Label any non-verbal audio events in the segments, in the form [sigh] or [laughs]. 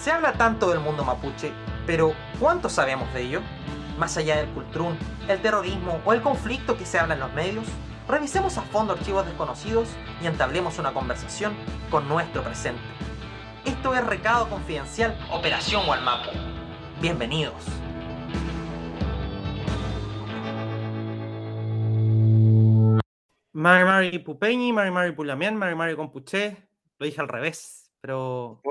Se habla tanto del mundo mapuche, pero ¿cuánto sabemos de ello? Más allá del cultrún, el terrorismo o el conflicto que se habla en los medios, revisemos a fondo archivos desconocidos y entablemos una conversación con nuestro presente. Esto es Recado Confidencial Operación Walmapu. Bienvenidos. Mari Mari Pupeñi, Mari Mari Pulamián, Mari Mari Compuché, lo dije al revés, pero...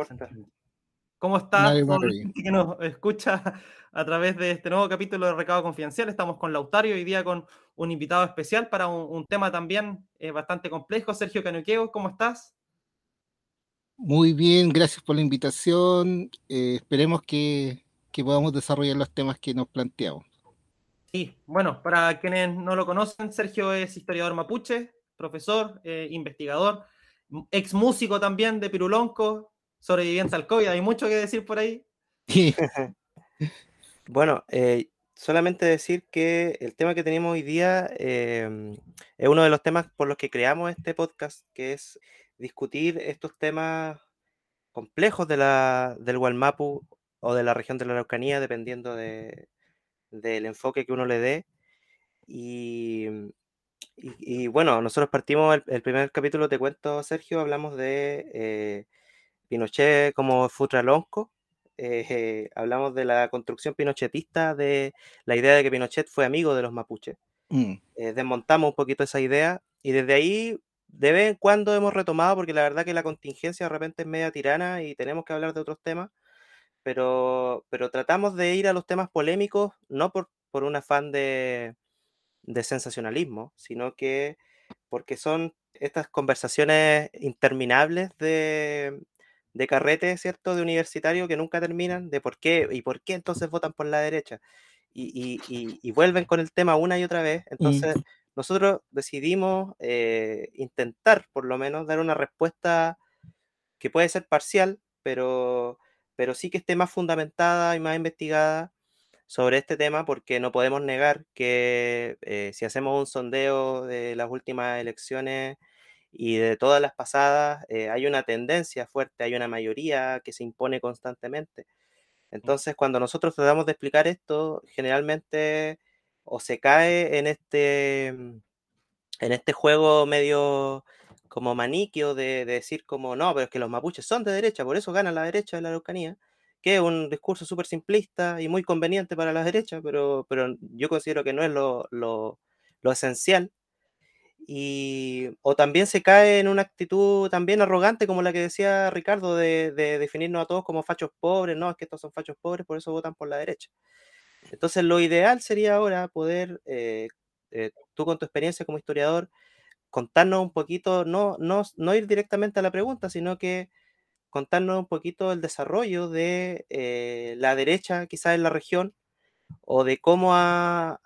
¿Cómo está? que nos escucha a través de este nuevo capítulo de Recado Confidencial. Estamos con Lautario hoy día con un invitado especial para un, tema también eh, bastante complejo. Sergio Canuqueo, ¿cómo estás? Muy bien, gracias por la invitación. Eh, esperemos que, podamos desarrollar los temas que nos planteamos. Sí, bueno, para quienes no lo conocen, Sergio es historiador mapuche, profesor, eh, investigador, ex músico también de Pirulonco, sobreviviente al COVID. Hay mucho que decir por ahí. [laughs] bueno, eh, solamente decir que el tema que tenemos hoy día em, es uno de los temas por los que creamos este podcast, que es discutir estos temas complejos de la, del Gualmapu o de la región de la Araucanía, dependiendo del enfoque que uno le dé. Y, bueno, nosotros partimos, el, primer capítulo, te cuento, Sergio, hablamos de eh, Pinochet como Futralonco. Eh, [laughs] hablamos de la construcción pinochetista, de la idea de que Pinochet fue amigo de los mapuches. Mm. Eh, desmontamos un poquito esa idea y desde ahí de vez en cuando hemos retomado, porque la verdad que la contingencia de repente es media tirana y tenemos que hablar de otros temas, pero, pero tratamos de ir a los temas polémicos, no por, por un afán de, de sensacionalismo, sino que porque son estas conversaciones interminables de, de carrete, ¿cierto? De universitario que nunca terminan, de por qué y por qué entonces votan por la derecha. Y, y, vuelven con el tema una y otra vez. Entonces, nosotros decidimos eh, intentar, por lo menos, dar una respuesta que puede ser parcial, pero, pero sí que esté más fundamentada y más investigada sobre este tema, porque no podemos negar que eh, si hacemos un sondeo de las últimas elecciones, y de todas las pasadas eh, hay una tendencia fuerte, hay una mayoría que se impone constantemente. Entonces, cuando nosotros tratamos de explicar esto, generalmente o se cae en este, mm, en este juego medio como maniquio de, decir como, no, pero es que los mapuches son de derecha, por eso ganan la derecha de la Araucanía, que es un discurso súper simplista y muy conveniente para la derecha, pero, pero yo considero que no es lo, lo, lo esencial y, o también se cae en una actitud también arrogante como la que decía Ricardo de, definirnos a todos como fachos pobres, no, es que estos son fachos pobres, por eso votan por la derecha. Entonces lo ideal sería ahora poder, eh, eh, tú con tu experiencia como historiador, contarnos un poquito, no, no, no ir directamente a la pregunta, sino que contarnos un poquito el desarrollo de eh, la derecha quizás en la región o de cómo ha,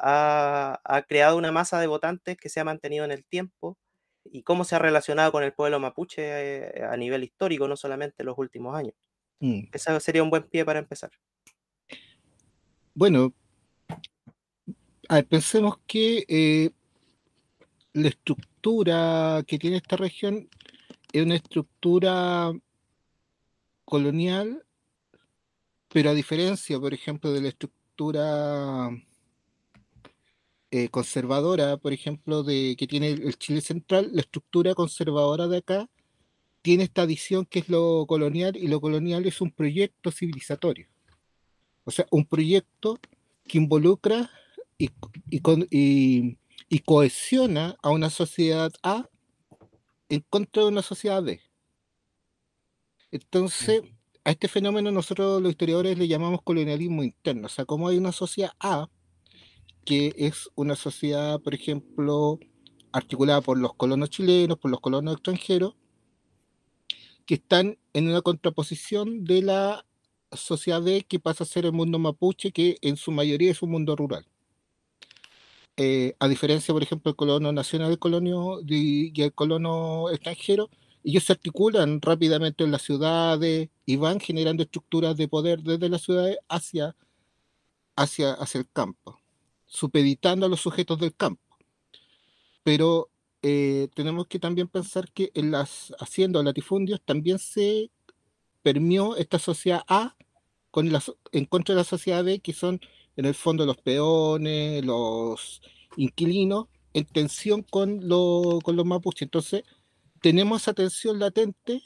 creado una masa de votantes que se ha mantenido en el tiempo y cómo se ha relacionado con el pueblo mapuche eh, a nivel histórico, no solamente en los últimos años. Mm. Ese sería un buen pie para empezar. Bueno, pensemos que eh, la estructura que tiene esta región es una estructura colonial, pero a diferencia, por ejemplo, de la estructura estructura eh, conservadora, por ejemplo, de que tiene el Chile central, la estructura conservadora de acá tiene esta visión que es lo colonial y lo colonial es un proyecto civilizatorio. O sea, un proyecto que involucra y, y cohesiona a una sociedad A en contra de una sociedad B. Entonces, a este fenómeno nosotros los historiadores le llamamos colonialismo interno, o sea, como hay una sociedad A, que es una sociedad, por ejemplo, articulada por los colonos chilenos, por los colonos extranjeros, que están en una contraposición de la sociedad B que pasa a ser el mundo mapuche, que en su mayoría es un mundo rural. Eh, a diferencia, por ejemplo, del colono nacional del colonio y el colono extranjero, ellos se articulan rápidamente en las ciudades y van generando estructuras de poder desde las ciudades hacia, hacia, hacia el campo, supeditando a los sujetos del campo. Pero eh, tenemos que también pensar que en las haciendas latifundios también se permeó esta sociedad A con en contra de la sociedad B, que son en el fondo los peones, los inquilinos, en tensión con, con los mapuches. Entonces, tenemos esa tensión latente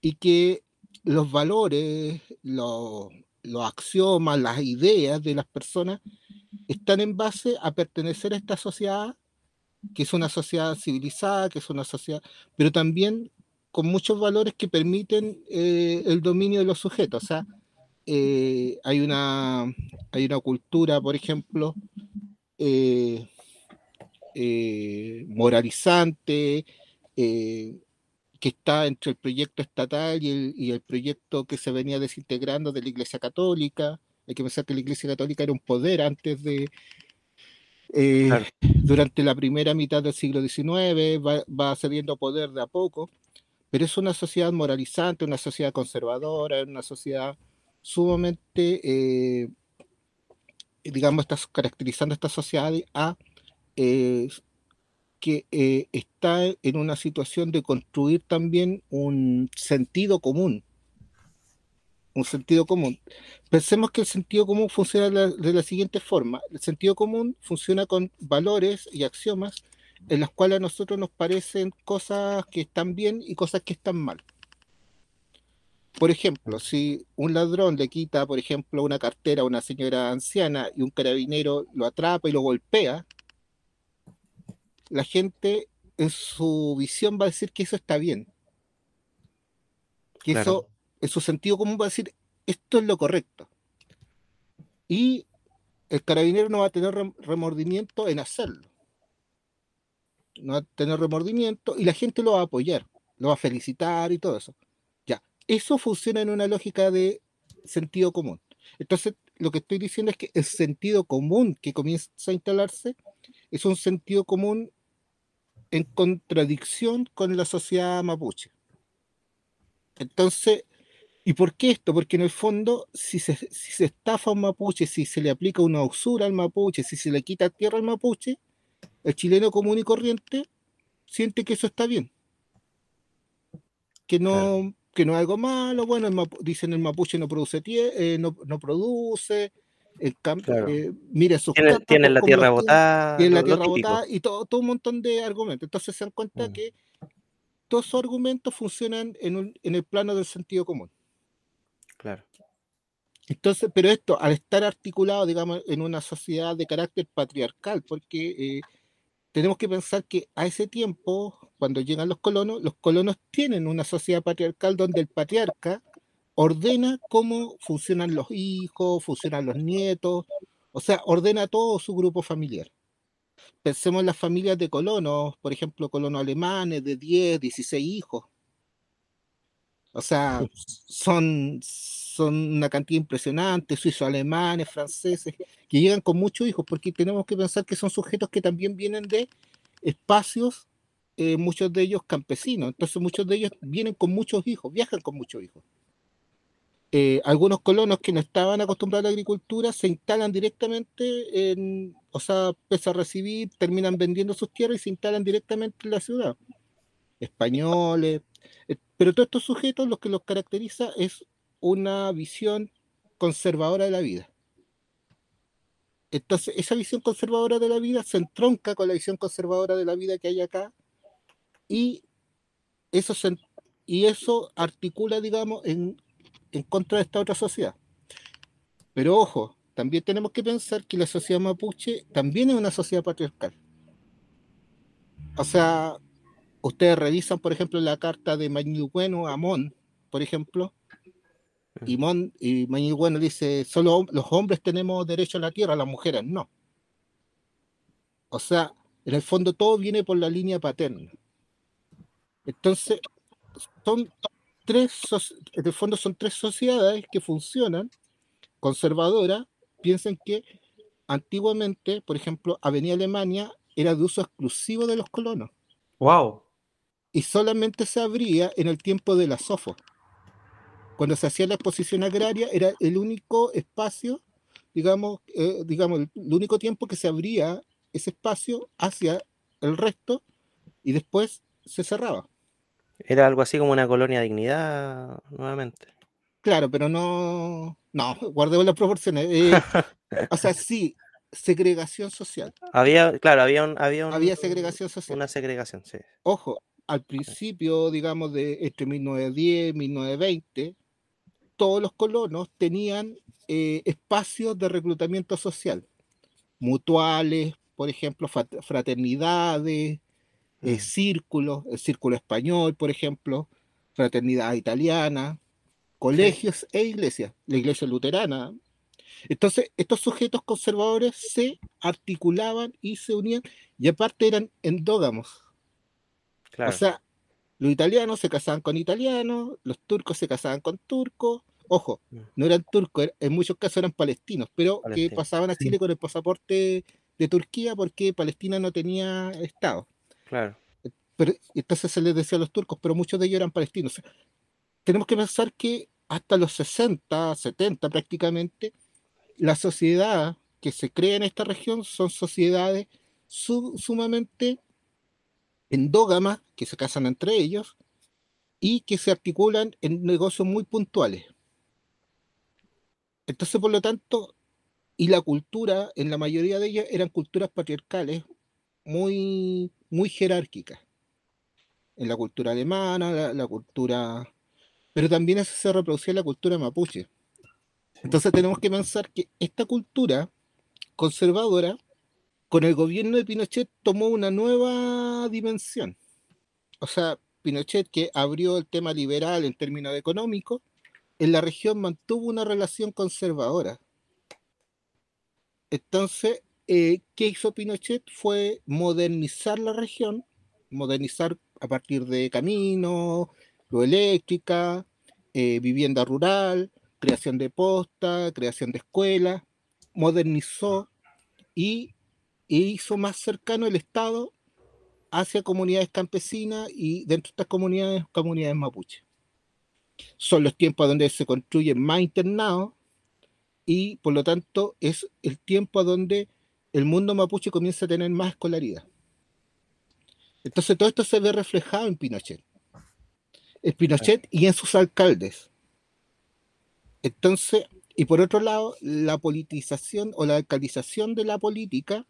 y que los valores, los, los axiomas, las ideas de las personas están en base a pertenecer a esta sociedad, que es una sociedad civilizada, que es una sociedad, pero también con muchos valores que permiten eh, el dominio de los sujetos. O sea, eh, hay, una, hay una cultura, por ejemplo, eh, moralizante, que está entre el proyecto estatal y el, y el, proyecto que se venía desintegrando de la Iglesia Católica. Hay que pensar que la Iglesia Católica era un poder antes de, durante la primera mitad del siglo XIX, va, va cediendo poder de a poco, pero es una sociedad moralizante, una sociedad conservadora, una sociedad sumamente, eh, digamos, está caracterizando esta sociedad a eh, que eh, está en una situación de construir también un sentido común. Un sentido común. Pensemos que el sentido común funciona de la siguiente forma. El sentido común funciona con valores y axiomas en las cuales a nosotros nos parecen cosas que están bien y cosas que están mal. Por ejemplo, si un ladrón le quita, por ejemplo, una cartera a una señora anciana y un carabinero lo atrapa y lo golpea, la gente en su visión va a decir que eso está bien. Que eso, en su sentido común va a decir, esto es lo correcto. Y el carabinero no va a tener remordimiento en hacerlo no va a tener remordimiento y la gente lo va a apoyar, lo va a felicitar y todo eso. Ya, eso funciona en una lógica de sentido común. Entonces, lo que estoy diciendo es que el sentido común que comienza a instalarse es un sentido común en contradicción con la sociedad mapuche. Entonces, ¿y por qué esto? Porque en el fondo, si se, si se estafa a un mapuche, si se le aplica una usura al mapuche, si se le quita tierra al mapuche, el chileno común y corriente siente que eso está bien. Que no, que no es algo malo, bueno, dicen el mapuche no produce, eh, no, produce, el campo, eh, mira sus tienen, la tierra botada. Tienen la tierra botada y todo, todo un montón de argumentos. Entonces se dan cuenta mm. que todos esos argumentos funcionan en, en el plano del sentido común. Claro. Entonces, pero esto, al estar articulado, digamos, en una sociedad de carácter patriarcal, porque eh, tenemos que pensar que a ese tiempo, cuando llegan los colonos, los colonos tienen una sociedad patriarcal donde el patriarca ordena cómo funcionan los hijos, funcionan los nietos, o sea, ordena todo su grupo familiar. Pensemos en las familias de colonos, por ejemplo, colonos alemanes de 10, 16 hijos. O sea, son, son una cantidad impresionante, suizos, alemanes, franceses, que llegan con muchos hijos, porque tenemos que pensar que son sujetos que también vienen de espacios, eh, muchos de ellos campesinos, entonces muchos de ellos vienen con muchos hijos, viajan con muchos hijos. Eh, algunos colonos que no estaban acostumbrados a la agricultura se instalan directamente en, o sea, pese a recibir, terminan vendiendo sus tierras y se instalan directamente en la ciudad. Españoles, eh, pero todos estos sujetos lo que los caracteriza es una visión conservadora de la vida. Entonces, esa visión conservadora de la vida se entronca con la visión conservadora de la vida que hay acá y eso, y eso articula, digamos, en, en contra de esta otra sociedad. Pero ojo, también tenemos que pensar que la sociedad mapuche también es una sociedad patriarcal. O sea, ustedes revisan, por ejemplo, la carta de Bueno Amón, por ejemplo, y, Mon, y bueno dice, solo los hombres tenemos derecho a la tierra, las mujeres no. O sea, en el fondo todo viene por la línea paterna. Entonces, son tres, en el fondo son tres sociedades que funcionan, conservadoras, piensen que antiguamente, por ejemplo, Avenida Alemania era de uso exclusivo de los colonos. Wow. Y solamente se abría en el tiempo de la SOFO cuando se hacía la exposición agraria era el único espacio, digamos, eh, digamos, el, único tiempo que se abría ese espacio hacia el resto y después se cerraba. Era algo así como una colonia de dignidad nuevamente. Claro, pero no, no, [laughs] guardemos las proporciones. Eh, [laughs] o sea, sí, segregación social. Había, claro, había había, había segregación social. Una segregación, sí. Ojo, al principio, digamos, de entre 1910 y 1920, todos los colonos tenían eh, espacios de reclutamiento social, mutuales, por ejemplo, fraternidades, eh, círculos, el círculo español, por ejemplo, fraternidad italiana, colegios e iglesias, la iglesia luterana. Entonces, estos sujetos conservadores se articulaban y se unían y aparte eran endógamos. O sea, los italianos se casaban con italianos, los turcos se casaban con turcos. Ojo, mm. no eran turcos, en muchos casos eran palestinos, pero que pasaban a Chile con el pasaporte de Turquía porque Palestina no tenía Estado. Claro. Pero, entonces se les decía a los turcos, pero muchos de ellos eran palestinos tenemos que pensar que hasta los 60, 70 prácticamente, la sociedad que se crea en esta región son sociedades sumamente endógamas, que se casan entre ellos y que se articulan en negocios muy puntuales. Entonces, por lo tanto, y la cultura, en la mayoría de ellas, eran culturas patriarcales muy, muy jerárquicas. En la cultura alemana, la cultura pero también eso se reproducía en la cultura mapuche. Entonces tenemos que pensar que esta cultura conservadora, con el gobierno de Pinochet, tomó una nueva dimensión. O sea, Pinochet, que abrió el tema liberal en términos económicos, en la región mantuvo una relación conservadora. Entonces, eh, ¿qué hizo Pinochet? Fue modernizar la región, modernizar a partir de caminos, eléctrica, eh, vivienda rural, creación de posta, creación de escuelas, modernizó y, hizo más cercano el Estado hacia comunidades campesinas y dentro de estas comunidades, comunidades mapuche. Son los tiempos donde se construyen más internados y por lo tanto es el tiempo donde el mundo mapuche comienza a tener más escolaridad. Entonces todo esto se ve reflejado en Pinochet en Pinochet y en sus alcaldes. Entonces, y por otro lado, la politización o la alcaldización de la política,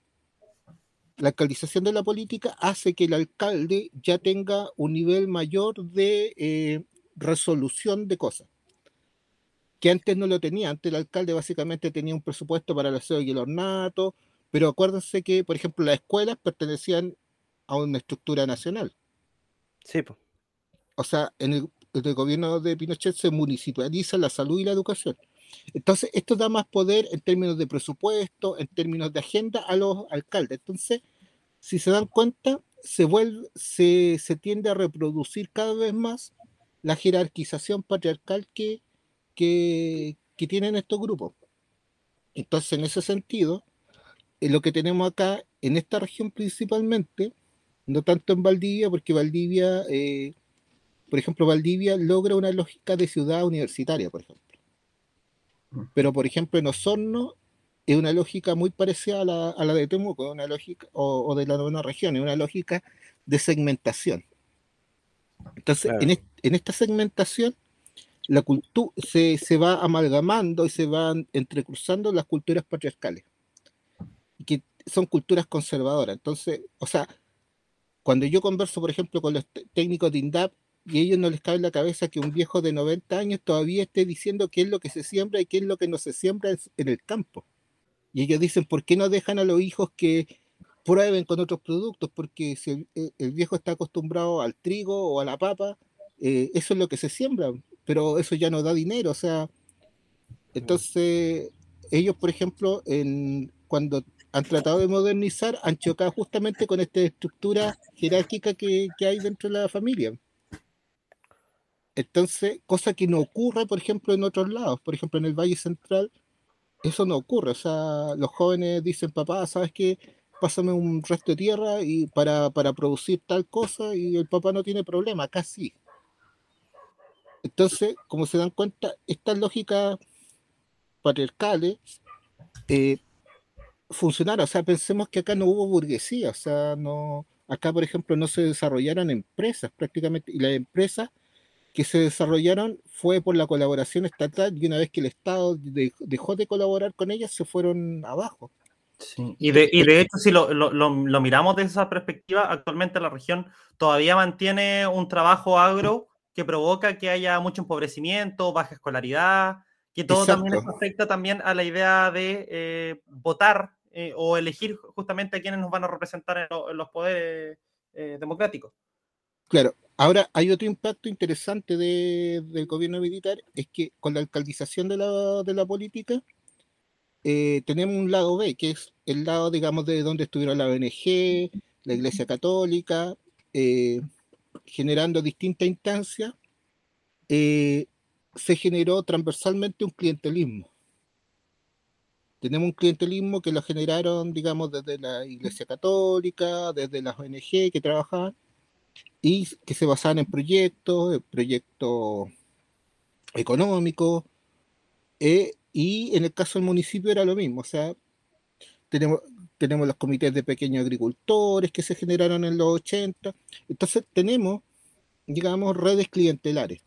la alcaldización de la política hace que el alcalde ya tenga un nivel mayor de eh, resolución de cosas, que antes no lo tenía. Antes el alcalde básicamente tenía un presupuesto para el aseo y el ornato, pero acuérdense que, por ejemplo, las escuelas pertenecían a una estructura nacional. Sí, pues o sea, en el, gobierno de Pinochet se municipaliza la salud y la educación. Entonces, esto da más poder en términos de presupuesto, en términos de agenda a los alcaldes. Entonces, si se dan cuenta, se, vuelve, se, tiende a reproducir cada vez más la jerarquización patriarcal que, que, que tienen estos grupos. Entonces, en ese sentido, lo que tenemos acá, en esta región principalmente, no tanto en Valdivia, porque Valdivia eh, por ejemplo, Valdivia logra una lógica de ciudad universitaria, por ejemplo. Mm. Pero, por ejemplo, en Osorno es una lógica muy parecida a la, de Temuco, una lógica, o, de la novena región, es una lógica de segmentación. Entonces, en, esta segmentación, la cultura se, se, va amalgamando y se van entrecruzando las culturas patriarcales, que son culturas conservadoras. Entonces, o sea, cuando yo converso, por ejemplo, con los técnicos de INDAP, y a ellos no les cabe en la cabeza que un viejo de 90 años todavía esté diciendo qué es lo que se siembra y qué es lo que no se siembra en el campo. Y ellos dicen, ¿por qué no dejan a los hijos que prueben con otros productos? Porque si el, viejo está acostumbrado al trigo o a la papa, eh, eso es lo que se siembra, pero eso ya no da dinero. O sea, entonces ellos, por ejemplo, en, cuando han tratado de modernizar, han chocado justamente con esta estructura jerárquica que, que hay dentro de la familia. Entonces, cosa que no ocurre, por ejemplo, en otros lados. Por ejemplo, en el Valle Central, eso no ocurre. O sea, los jóvenes dicen, papá, ¿sabes qué? Pásame un resto de tierra y para, producir tal cosa y el papá no tiene problema, acá sí. Entonces, como se dan cuenta, estas lógicas patriarcales eh, funcionaron. O sea, pensemos que acá no hubo burguesía. O sea, no, acá, por ejemplo, no se desarrollaron empresas prácticamente. Y las empresas que se desarrollaron fue por la colaboración estatal y una vez que el Estado dejó de colaborar con ellas, se fueron abajo. Sí. Y, de, y de hecho, si lo, lo, lo, miramos desde esa perspectiva, actualmente la región todavía mantiene un trabajo agro que provoca que haya mucho empobrecimiento, baja escolaridad, que todo también afecta también a la idea de eh, votar eh, o elegir justamente a quienes nos van a representar en, los poderes eh, democráticos. Claro, ahora hay otro impacto interesante del gobierno militar, es que con la alcaldización de la, de la política, eh, tenemos un lado B, que es el lado, digamos, de donde estuvieron la ONG, la Iglesia Católica, eh, generando distintas instancias, eh, se generó transversalmente un clientelismo. Tenemos un clientelismo que lo generaron, digamos, desde la Iglesia Católica, desde las ONG que trabajaban, y que se basaban en proyectos, proyectos económicos, eh, y en el caso del municipio era lo mismo, o sea, tenemos, tenemos los comités de pequeños agricultores que se generaron en los 80, entonces tenemos, digamos, redes clientelares.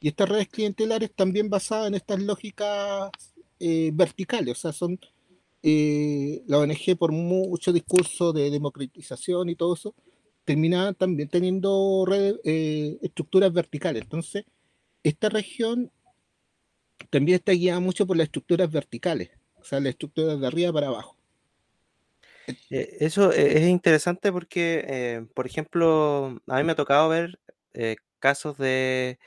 Y estas redes clientelares también basadas en estas lógicas eh, verticales, o sea, son eh, la ONG por mucho discurso de democratización y todo eso, terminaban también teniendo eh, estructuras verticales. Entonces, esta región también está guiada mucho por las estructuras verticales, o sea, las estructuras de arriba para abajo. Eso es interesante porque, por ejemplo, a mí me ha tocado ver casos de,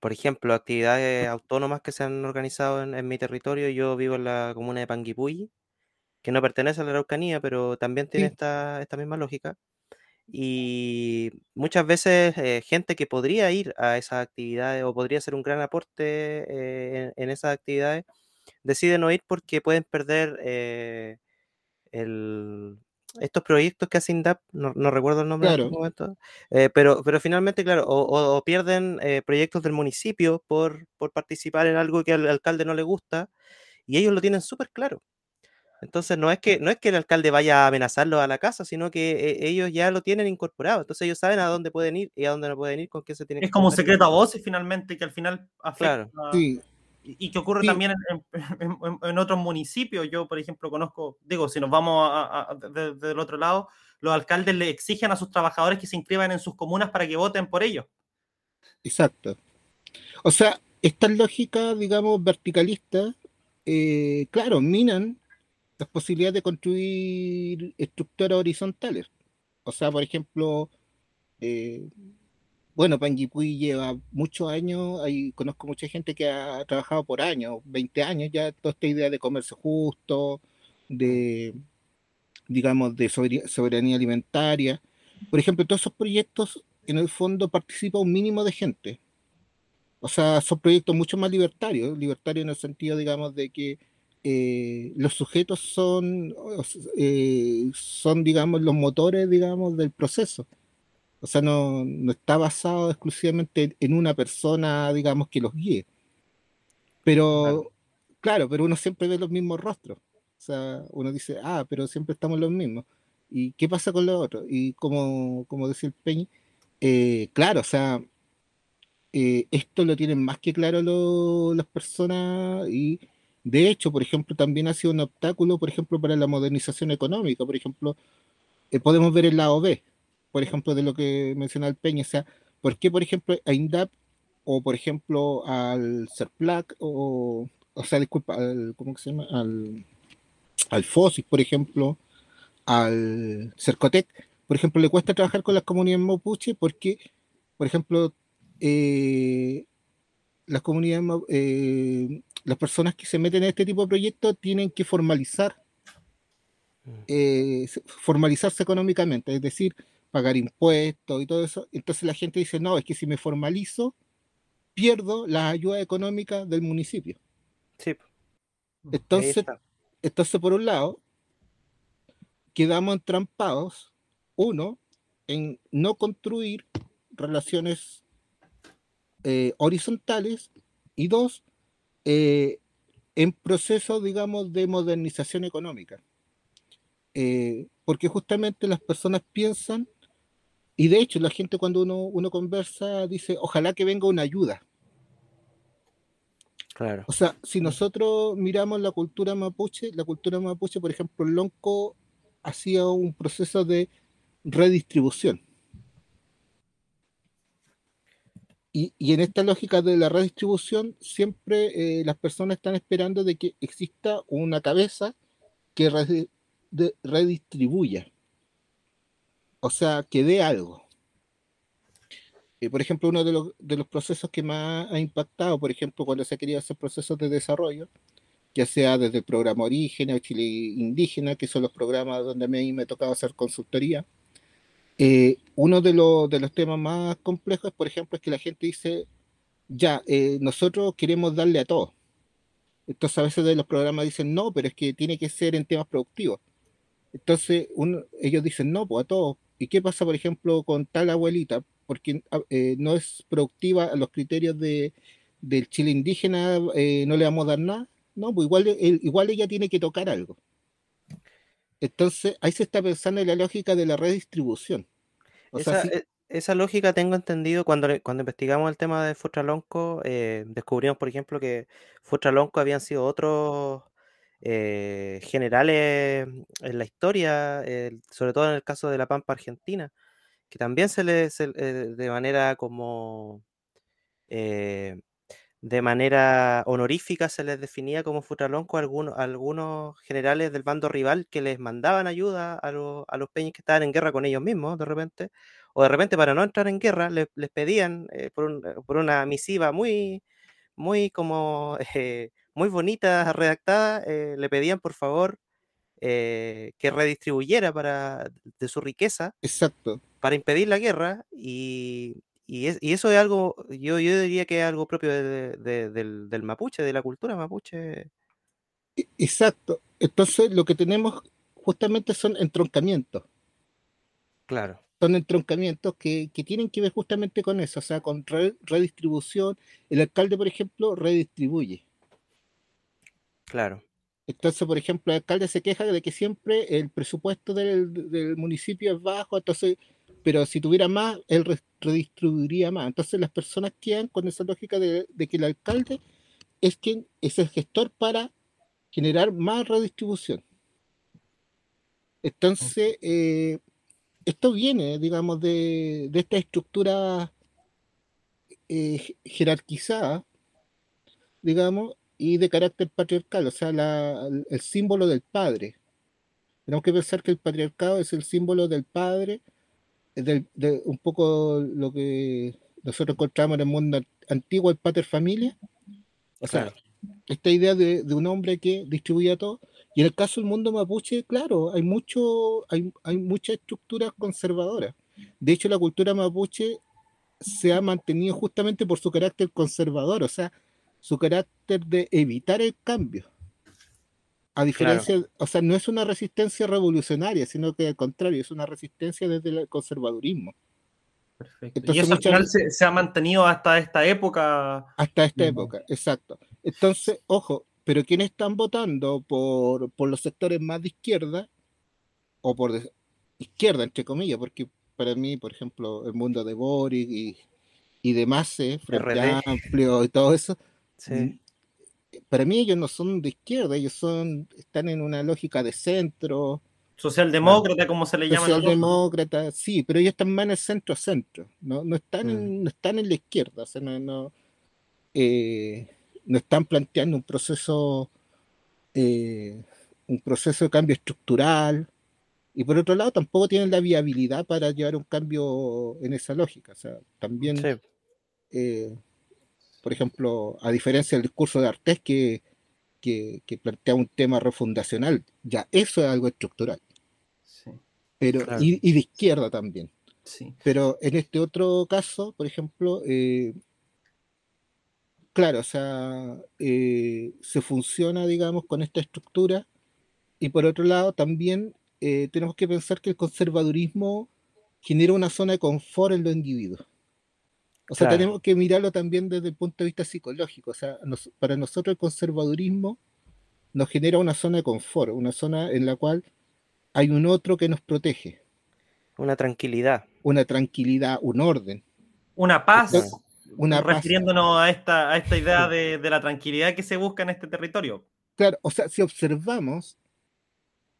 por ejemplo, actividades autónomas que se han organizado en, mi territorio. Yo vivo en la comuna de Panguipulli, que no pertenece a la Araucanía, pero también tiene esta, esta misma lógica. Y muchas veces eh, gente que podría ir a esas actividades o podría ser un gran aporte eh, en, esas actividades, decide no ir porque pueden perder eh, estos proyectos que hace INDAP, no, recuerdo el nombre en este momento, pero, pero finalmente, claro, o, pierden proyectos del municipio por, por participar en algo que al alcalde no le gusta y ellos lo tienen súper claro. Entonces no es que no es que el alcalde vaya a amenazarlo a la casa, sino que eh, ellos ya lo tienen incorporado. Entonces ellos saben a dónde pueden ir y a dónde no pueden ir, con qué se tienen Es como un secreto a voces finalmente que al final afecta. Y, que ocurre también en, otros municipios. Yo, por ejemplo, conozco, digo, si nos vamos a, del otro lado, los alcaldes le exigen a sus trabajadores que se inscriban en sus comunas para que voten por ellos. Exacto. O sea, esta lógica, digamos, verticalista, eh, claro, minan las posibilidades de construir estructuras horizontales. O sea, por ejemplo, eh, bueno, Panguipulli lleva muchos años, ahí conozco mucha gente que ha trabajado por años, 20 años ya, toda esta idea de comercio justo, de, digamos, de soberanía alimentaria. Por ejemplo, todos esos proyectos, en el fondo, participa un mínimo de gente. O sea, son proyectos mucho más libertarios, libertarios en el sentido, digamos, de que eh, los sujetos son, eh, son, digamos, los motores, digamos, del proceso. O sea, no, está basado exclusivamente en una persona, digamos, que los guíe. Pero, claro. pero uno siempre ve los mismos rostros. O sea, uno dice, ah, pero siempre estamos los mismos. ¿Y qué pasa con los otros? Y como, como decía el Peñi, eh, claro, o sea, esto lo tienen más que claro las personas y de hecho, por ejemplo, también ha sido un obstáculo, por ejemplo, para la modernización económica. Por ejemplo, eh, podemos ver el lado B, por ejemplo, de lo que mencionaba el Peña. O sea, ¿por qué, por ejemplo, a INDAP o, por ejemplo, al CERPLAC o, o sea, disculpa, al, ¿cómo se llama? Al, al FOSIS, por ejemplo, al CERCOTEC, por ejemplo, le cuesta trabajar con las comunidades mapuche porque, por ejemplo, eh, las comunidades eh, las personas que se meten en este tipo de proyectos tienen que formalizar, mm. eh, formalizarse económicamente, es decir, pagar impuestos y todo eso. Entonces la gente dice, no, es que si me formalizo, pierdo las ayudas económicas del municipio. Sí. Entonces, entonces, por un lado, quedamos entrampados, uno, en no construir relaciones eh, horizontales y dos, eh, en proceso, digamos, de modernización económica. Eh, porque justamente las personas piensan y de hecho, la gente cuando uno, uno conversa dice, ojalá que venga una ayuda. Claro. O sea, si nosotros miramos la cultura mapuche, la cultura mapuche, por ejemplo, el Lonco hacía un proceso de redistribución. Y, y, en esta lógica de la redistribución, siempre eh, las personas están esperando de que exista una cabeza que redistribuya. O sea, que dé algo. Eh, por ejemplo, uno de los, de los, procesos que más ha impactado, por ejemplo, cuando se ha querido hacer procesos de desarrollo, ya sea desde el programa Origen o Chile Indígena, que son los programas donde a mí me ha tocado hacer consultoría, eh, uno de, de, los temas más complejos, por ejemplo, es que la gente dice, ya, eh, nosotros queremos darle a todos. Entonces a veces de los programas dicen, no, pero es que tiene que ser en temas productivos. Entonces ellos dicen, no, pues a todos. ¿Y qué pasa, por ejemplo, con tal abuelita? Porque ah, eh, no es productiva a los criterios de, del Chile indígena, no le vamos a dar nada. No, pues igual, igual ella tiene que tocar algo. Entonces, ahí se está pensando en la lógica de la redistribución. E, esa, lógica tengo entendido cuando, cuando investigamos el tema de Futralonco, eh, descubrimos, por ejemplo, que Futralonco habían sido otros eh, generales en la historia, sobre todo en el caso de la Pampa Argentina, que también se les, eh, de manera como de manera honorífica se les definía como futralonco a algunos, generales del bando rival que les mandaban ayuda a, los peñas que estaban en guerra con ellos mismos de repente, o de repente para no entrar en guerra les, pedían eh, por, una misiva muy, muy como, [laughs] eh, muy bonita, redactada, eh, le pedían por favor que redistribuyera para, de su riqueza. Exacto. Para impedir la guerra y, y, eso es algo, yo, yo diría que es algo propio del, mapuche, de la cultura mapuche. E, exacto. Entonces lo que tenemos justamente son entroncamientos. Claro. Son entroncamientos que, tienen que ver justamente con eso, o sea, con redistribución. El alcalde, por ejemplo, redistribuye. Claro. Entonces, por ejemplo, el alcalde se queja de que siempre el presupuesto del, del municipio es bajo, entonces pero si tuviera más, él redistribuiría más. Entonces las personas quedan con esa lógica de, que el alcalde es quien es el gestor para generar más redistribución. Entonces, eh, esto viene, digamos, de, esta estructura eh, jerarquizada, digamos, y de carácter patriarcal, o sea, el símbolo del padre. Tenemos que pensar que el patriarcado es el símbolo del padre de, un poco lo que nosotros encontramos en el mundo antiguo, el pater familia. O sea, esta idea de, un hombre que distribuye a todo. Y en el caso del mundo mapuche, claro, hay mucho, hay, hay muchas estructuras conservadoras. De hecho, la cultura mapuche se ha mantenido justamente por su carácter conservador, o sea, su carácter de evitar el cambio. A diferencia, o sea, no es una resistencia revolucionaria, sino que al contrario, es una resistencia desde el conservadurismo. Perfecto. y eso al final se, ha mantenido hasta esta época. Hasta esta época, exacto. Entonces, ojo, pero quienes están votando por, los sectores más de izquierda, o por izquierda, entre comillas, porque para mí, por ejemplo, el mundo de Boris y, y demás, Frente Amplio y todo eso, sí para mí ellos no son de izquierda, ellos son, están en una lógica de centro. Socialdemócrata, como se le llama. Socialdemócrata, sí, pero ellos están más en el centro-centro, no, no, están en, mm. no están en la izquierda, o sea, no, eh, no, están planteando un proceso, eh, un proceso de cambio estructural, y por otro lado tampoco tienen la viabilidad para llevar un cambio en esa lógica, o sea, también... Eh, por ejemplo, a diferencia del discurso de Artés que, que, plantea un tema refundacional, ya eso es algo estructural. Pero, y, de izquierda también. Sí. Pero en este otro caso, por ejemplo, eh, claro, o sea, eh, se funciona, digamos, con esta estructura y por otro lado también eh, tenemos que pensar que el conservadurismo genera una zona de confort en los individuos. O sea, tenemos que mirarlo también desde el punto de vista psicológico. O sea, para nosotros el conservadurismo nos genera una zona de confort, una zona en la cual hay un otro que nos protege. Una tranquilidad. una tranquilidad, un orden. Una paz, una refiriéndonos a esta, a esta idea de, de, la tranquilidad que se busca en este territorio. Claro, o sea, si observamos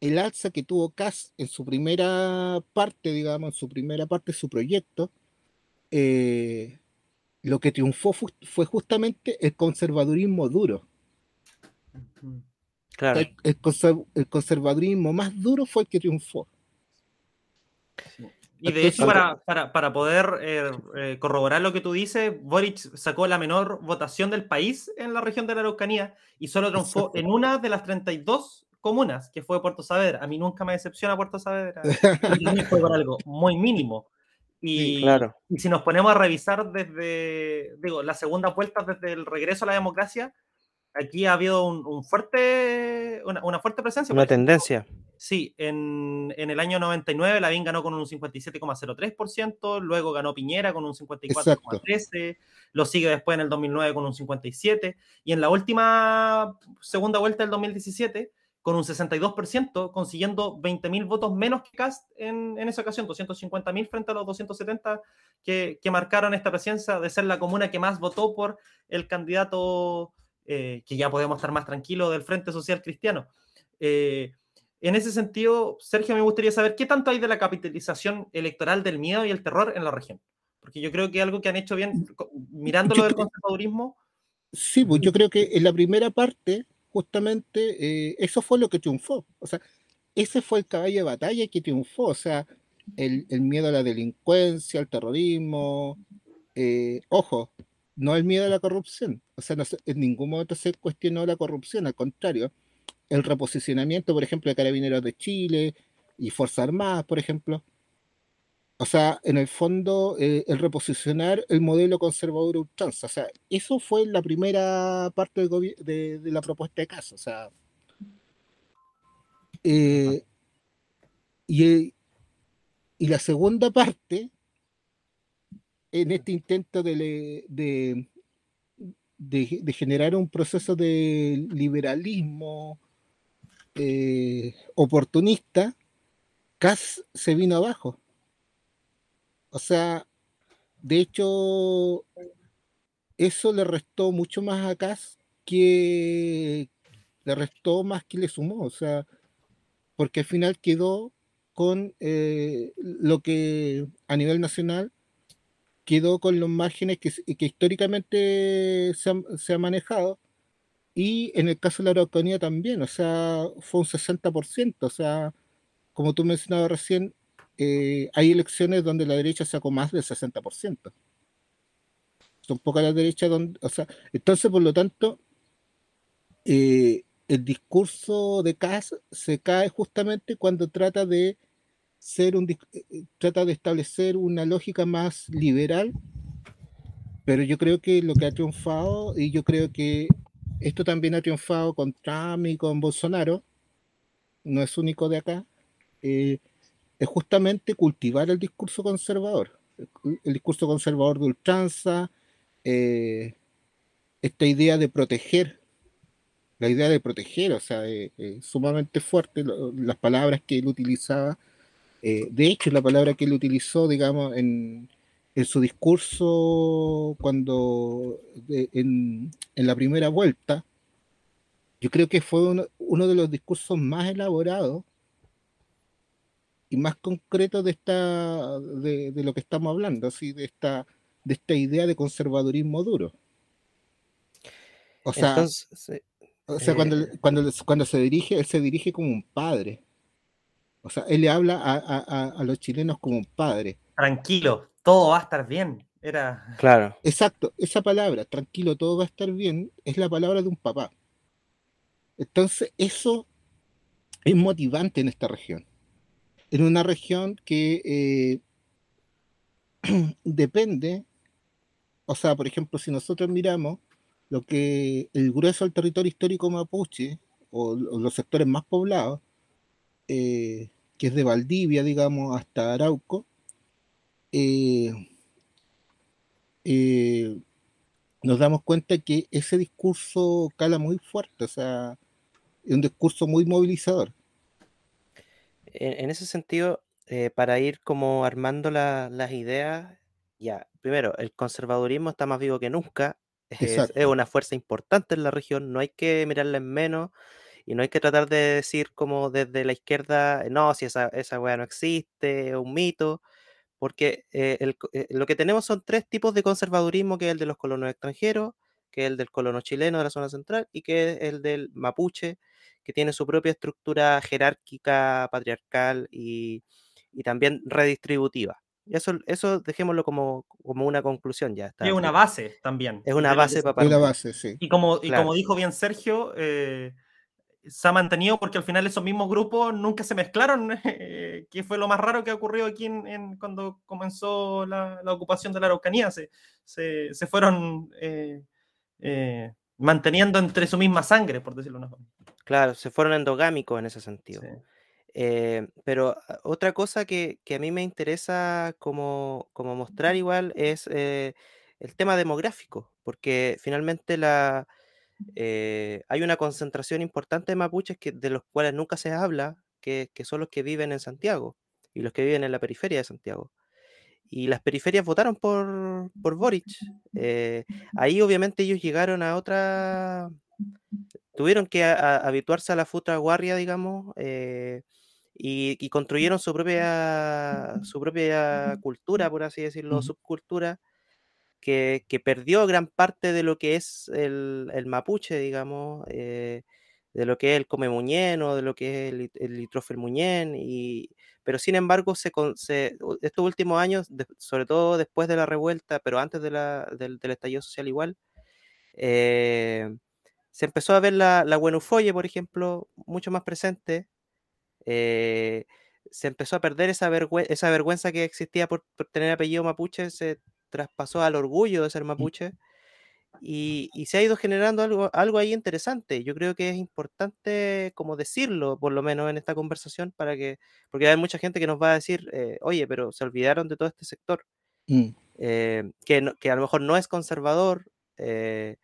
el alza que tuvo Cass en su primera parte, digamos, en su primera parte de su proyecto, eh, lo que triunfó fue justamente el conservadurismo duro. Claro. El, conservadurismo más duro fue el que triunfó. Y de hecho, para, para, poder eh, eh, corroborar lo que tú dices, Boric sacó la menor votación del país en la región de la Araucanía y solo triunfó en una de las 32 comunas, que fue Puerto Saavedra. A mí nunca me decepciona Puerto Saavedra. [laughs] fue por algo muy mínimo. Y, claro. y si nos ponemos a revisar desde, digo, la segunda vuelta desde el regreso a la democracia, aquí ha habido un, fuerte, una, fuerte presencia. Una tendencia. Sí, en, en, el año 99 Lavín ganó con un 57,03%, luego ganó Piñera con un 54,13%, lo sigue después en el 2009 con un 57%, y en la última segunda vuelta del 2017 con un 62%, consiguiendo 20.000 votos menos que Cast en, en esa ocasión, 250.000 frente a los 270 que, que, marcaron esta presencia de ser la comuna que más votó por el candidato, eh, que ya podemos estar más tranquilos, del Frente Social Cristiano. Eh, en ese sentido, Sergio, me gustaría saber qué tanto hay de la capitalización electoral del miedo y el terror en la región. Porque yo creo que algo que han hecho bien, mirándolo del conservadurismo. Sí, pues yo creo que en la primera parte justamente eh, eso fue lo que triunfó. O sea, ese fue el caballo de batalla que triunfó. O sea, el, miedo a la delincuencia, al terrorismo. Eh, ojo, no el miedo a la corrupción. O sea, en ningún momento se cuestionó la corrupción, al contrario. El reposicionamiento, por ejemplo, de Carabineros de Chile y Fuerzas Armadas, por ejemplo, o sea, en el fondo, eh, el reposicionar el modelo conservador ultranza. O sea, eso fue la primera parte de, la propuesta de caso. O sea, eh, y, la segunda parte, en este intento de, de, generar un proceso de liberalismo eh, oportunista, CAS se vino abajo. O sea, de hecho, eso le restó mucho más a Cas que le restó más que le sumó. O sea, porque al final quedó con eh, lo que a nivel nacional quedó con los márgenes que, históricamente se han, se ha manejado y en el caso de la Araucanía también, o sea, fue un 60%, o sea, como tú mencionabas recién, eh, hay elecciones donde la derecha sacó más del 60%. Son pocas las derechas donde, o sea, entonces por lo tanto, eh, el discurso de Kass se cae justamente cuando trata de ser un eh, trata de establecer una lógica más liberal, pero yo creo que lo que ha triunfado, y yo creo que esto también ha triunfado con Trump y con Bolsonaro, no es único de acá, eh, es justamente cultivar el discurso conservador, el, discurso conservador de ultranza, eh, esta idea de proteger, la idea de proteger, o sea, eh, eh, sumamente fuerte las palabras que él utilizaba. de hecho, la palabra que él utilizó, digamos, en, su discurso cuando en, la primera vuelta, yo creo que fue uno de los discursos más elaborados y más concreto de esta de, lo que estamos hablando, así de esta de esta idea de conservadurismo duro. O sea, o sea cuando, eh, cuando, cuando se dirige, él se dirige como un padre. O sea, él le habla a, a, los chilenos como un padre. Tranquilo, todo va a estar bien. Era. Claro. Exacto, esa palabra, tranquilo, todo va a estar bien, es la palabra de un papá. Entonces, eso es motivante en esta región en una región que eh, [clears throat] depende, o sea, por ejemplo, si nosotros miramos lo que el grueso del territorio histórico mapuche, o, los sectores más poblados, eh, que es de Valdivia, digamos, hasta Arauco, eh, nos damos cuenta que ese discurso cala muy fuerte, o sea, es un discurso muy movilizador en, ese sentido, eh, para ir como armando las ideas, ya, primero, el conservadurismo está más vivo que nunca, es, una fuerza importante en la región, no hay que mirarla en menos y no hay que tratar de decir como desde la izquierda, no, si esa, esa weá no existe, es un mito, porque eh, eh, lo que tenemos son tres tipos de conservadurismo, que es el de los colonos extranjeros, que es el del colono chileno de la zona central y que es el del mapuche, que tiene su propia estructura jerárquica, patriarcal y, también redistributiva. Eso, eso dejémoslo como, como una conclusión ya. Es una base también. Es una base para Una base, sí. Y como, y como dijo bien Sergio, eh, se ha mantenido porque al final esos mismos grupos nunca se mezclaron, [laughs] que fue lo más raro que ha ocurrido aquí en, cuando comenzó la, ocupación de la Araucanía. Se, se, fueron eh, eh, manteniendo entre su misma sangre, por decirlo de una forma. Claro, se fueron endogámicos en ese sentido. Eh, pero ah, otra cosa que, a mí me interesa como, como mostrar igual es el tema demográfico, porque finalmente la, eh, hay una concentración importante de mapuches que, de los cuales nunca se habla, que, son los que viven en Santiago y los que viven en la periferia de Santiago. Y las periferias votaron por, por Boric. Eh, ahí obviamente ellos llegaron a otra... Tuvieron que habituarse a la futra guardia, digamos, eh, y, construyeron su propia, su propia cultura, por así decirlo, subcultura, que, perdió gran parte de lo que es el, mapuche, digamos, eh, de lo que es el come muñeno, de lo que es el, el muñén, y, pero sin embargo, se, estos últimos años, sobre todo después de la revuelta, pero antes de la, del, estallido social igual, eh, se empezó a ver la, la Buenufolle, por ejemplo, mucho más presente. Eh, se empezó a perder esa, esa vergüenza que existía por, por, tener apellido mapuche, se traspasó al orgullo de ser mapuche y, se ha ido generando algo, algo ahí interesante. Yo creo que es importante como decirlo, por lo menos en esta conversación, para que, porque hay mucha gente que nos va a decir, eh, oye, pero se olvidaron de todo este sector, mm. eh, que, que, a lo mejor no es conservador, eh,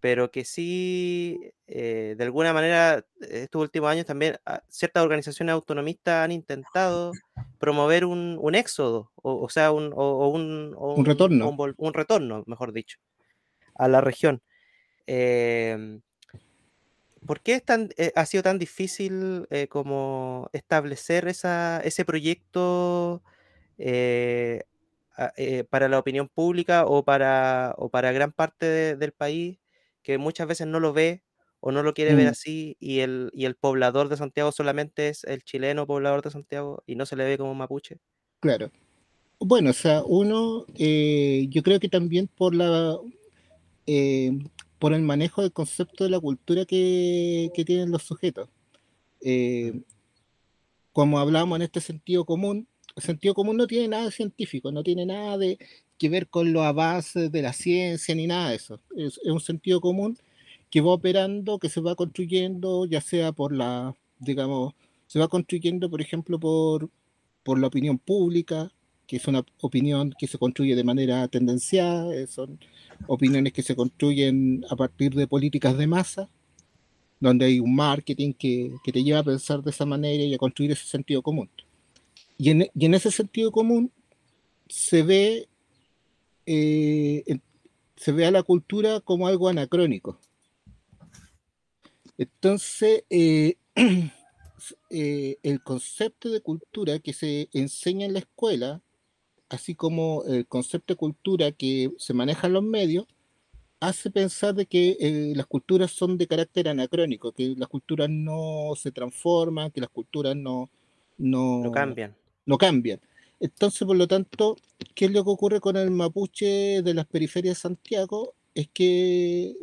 pero que sí, de alguna manera, estos últimos años también ah, ciertas organizaciones autonomistas han intentado promover un, un éxodo, o, sea, un, o, un, un, retorno. Un, retorno, mejor dicho, a la región. Em, ¿Por qué es tan, eh, ha sido tan difícil eh, como establecer esa, ese proyecto eh, para la opinión pública o para, o para gran parte del país que muchas veces no lo ve o no lo quiere ver mm. así y el, y el poblador de Santiago solamente es el chileno poblador de Santiago y no se le ve como mapuche. Claro. Bueno, o sea, uno, eh, yo creo que también por la eh, por el manejo del concepto de la cultura que, tienen los sujetos. Eh, como hablamos en este sentido común, el sentido común no tiene nada científico, no tiene nada de que ver con los avances de la ciencia ni nada de eso. es un sentido común que va operando, que se va construyendo, ya sea por la, digamos, se va construyendo, por ejemplo, por, por la opinión pública, que es una opinión que se construye de manera tendencial, eh, son opiniones que se construyen a partir de políticas de masa, donde hay un marketing que, que te lleva a pensar de esa manera y a construir ese sentido común. Y en, y en ese sentido común se ve, eh, se ve a la cultura como algo anacrónico. Entonces, eh, [clears throat] eh, el concepto de cultura que se enseña en la escuela, así como el concepto de cultura que se maneja en los medios, hace pensar de que eh, las culturas son de carácter anacrónico, que las culturas no se transforman, que las culturas no, no, cambian. No cambian. Entonces, por lo tanto, ¿qué es lo que ocurre con el mapuche de las periferias de Santiago? Es que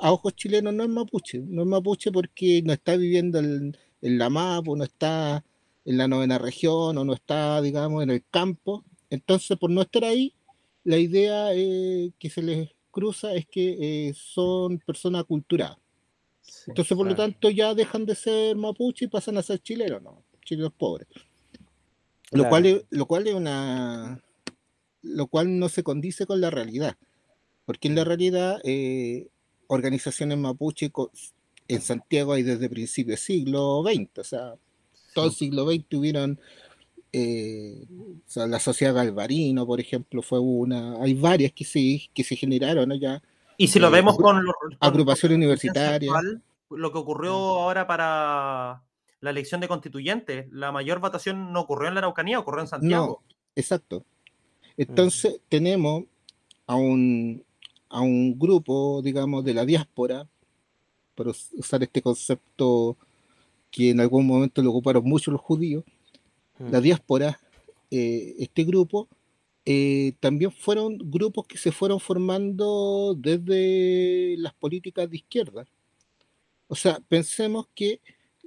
a ojos chilenos no es mapuche, no es mapuche porque no está viviendo en, la Mapu, no está en la novena región o no está, digamos, en el campo. Entonces, por no estar ahí, la idea eh, que se les cruza es que eh, son personas culturadas. Entonces, por lo tanto, ya dejan de ser mapuche y pasan a ser chilenos, ¿no? Chilenos pobres. Lo, cual es, lo cual es una. Lo cual no se condice con la realidad. Porque en la realidad, eh, organizaciones mapuche en Santiago hay desde principios del siglo XX, o sea, todo el siglo XX tuvieron eh, la sociedad Galvarino, por ejemplo, fue una. Hay varias que sí, que se generaron allá. Y si lo eh, vemos con, agrupaciones universitarias. lo que ocurrió mm. ahora para la elección de constituyentes, la mayor votación no ocurrió en la Araucanía, ocurrió en Santiago. No, exacto. Entonces mm. tenemos a un, a un grupo, digamos, de la diáspora, por usar este concepto que en algún momento lo ocuparon mucho los judíos, la mm. diáspora, eh, este grupo, eh, también fueron grupos que se fueron formando desde las políticas de izquierda. O sea, pensemos que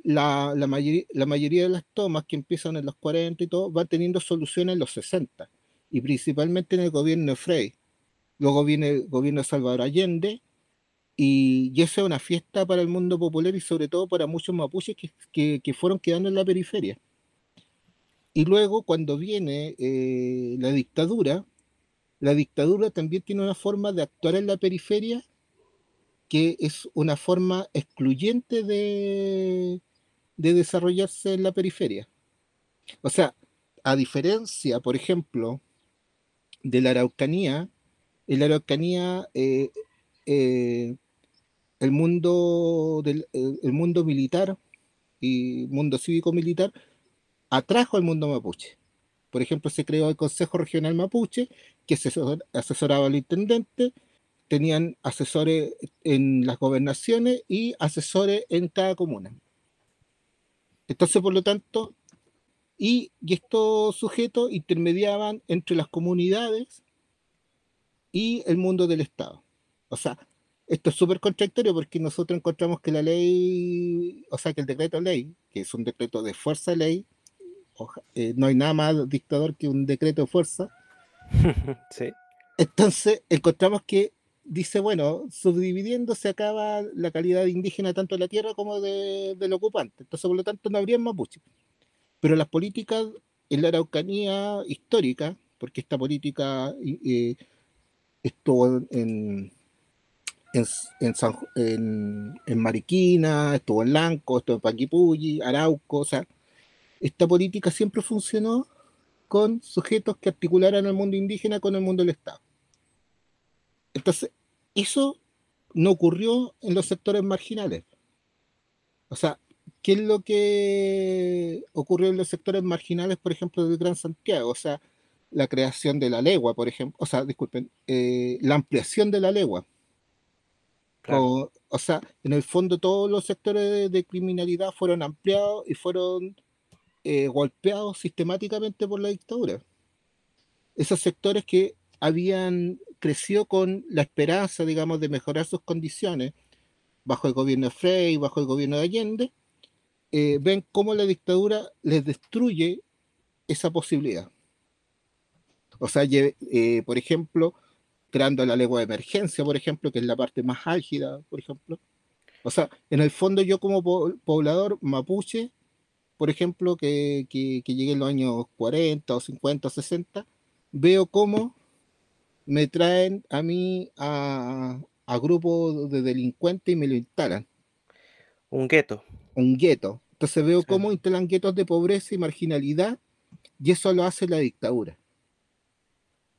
la, mayoría, la mayoría de las tomas que empiezan en los 40 y todo van teniendo soluciones en los 60, y principalmente en el gobierno de Frey. Luego viene el gobierno de Salvador Allende, y, y esa es una fiesta para el mundo popular y sobre todo para muchos mapuches que, que fueron quedando en la periferia. Y luego cuando viene eh, la dictadura, la dictadura también tiene una forma de actuar en la periferia que es una forma excluyente de, de desarrollarse en la periferia. O sea, a diferencia, por ejemplo, de la Araucanía, en la Araucanía eh, eh, el mundo del el mundo militar y mundo cívico militar atrajo al mundo mapuche. Por ejemplo, se creó el Consejo Regional Mapuche, que asesoraba al intendente, tenían asesores en las gobernaciones y asesores en cada comuna. Entonces, por lo tanto, y, estos sujetos intermediaban entre las comunidades y el mundo del Estado. O sea, esto es súper contradictorio porque nosotros encontramos que la ley, o sea, que el decreto ley, que es un decreto de fuerza ley, eh, no hay nada más dictador que un decreto de fuerza. [laughs] sí. Entonces encontramos que dice, bueno, subdividiendo se acaba la calidad indígena tanto de la tierra como de, del ocupante. Entonces, por lo tanto, no habría mapuche. Pero las políticas en la Araucanía histórica, porque esta política eh, estuvo en, en, en, en, Mariquina, estuvo en Lanco, estuvo en Paquipulli, Arauco, o sea, esta política siempre funcionó con sujetos que articularan el mundo indígena con el mundo del Estado. Entonces, eso no ocurrió en los sectores marginales. O sea, ¿qué es lo que ocurrió en los sectores marginales, por ejemplo, del Gran Santiago? O sea, la creación de la legua, por ejemplo, o sea, disculpen, eh, la ampliación de la legua. O, sea, en el fondo todos los sectores de criminalidad fueron ampliados y fueron eh, golpeados sistemáticamente por la dictadura. Esos sectores que habían crecido con la esperanza, digamos, de mejorar sus condiciones bajo el gobierno de Frey, bajo el gobierno de Allende, eh, ven cómo la dictadura les destruye esa posibilidad. O sea, eh, por ejemplo, creando la lengua de emergencia, por ejemplo, que es la parte más álgida, por ejemplo. O sea, en el fondo yo como poblador mapuche por ejemplo, que, que, llegué en los años 40 o 50 o 60, veo cómo me traen a mí a, a grupos de delincuentes y me lo instalan. Un gueto. Un gueto. Entonces veo cómo instalan guetos de pobreza y marginalidad y eso lo hace la dictadura.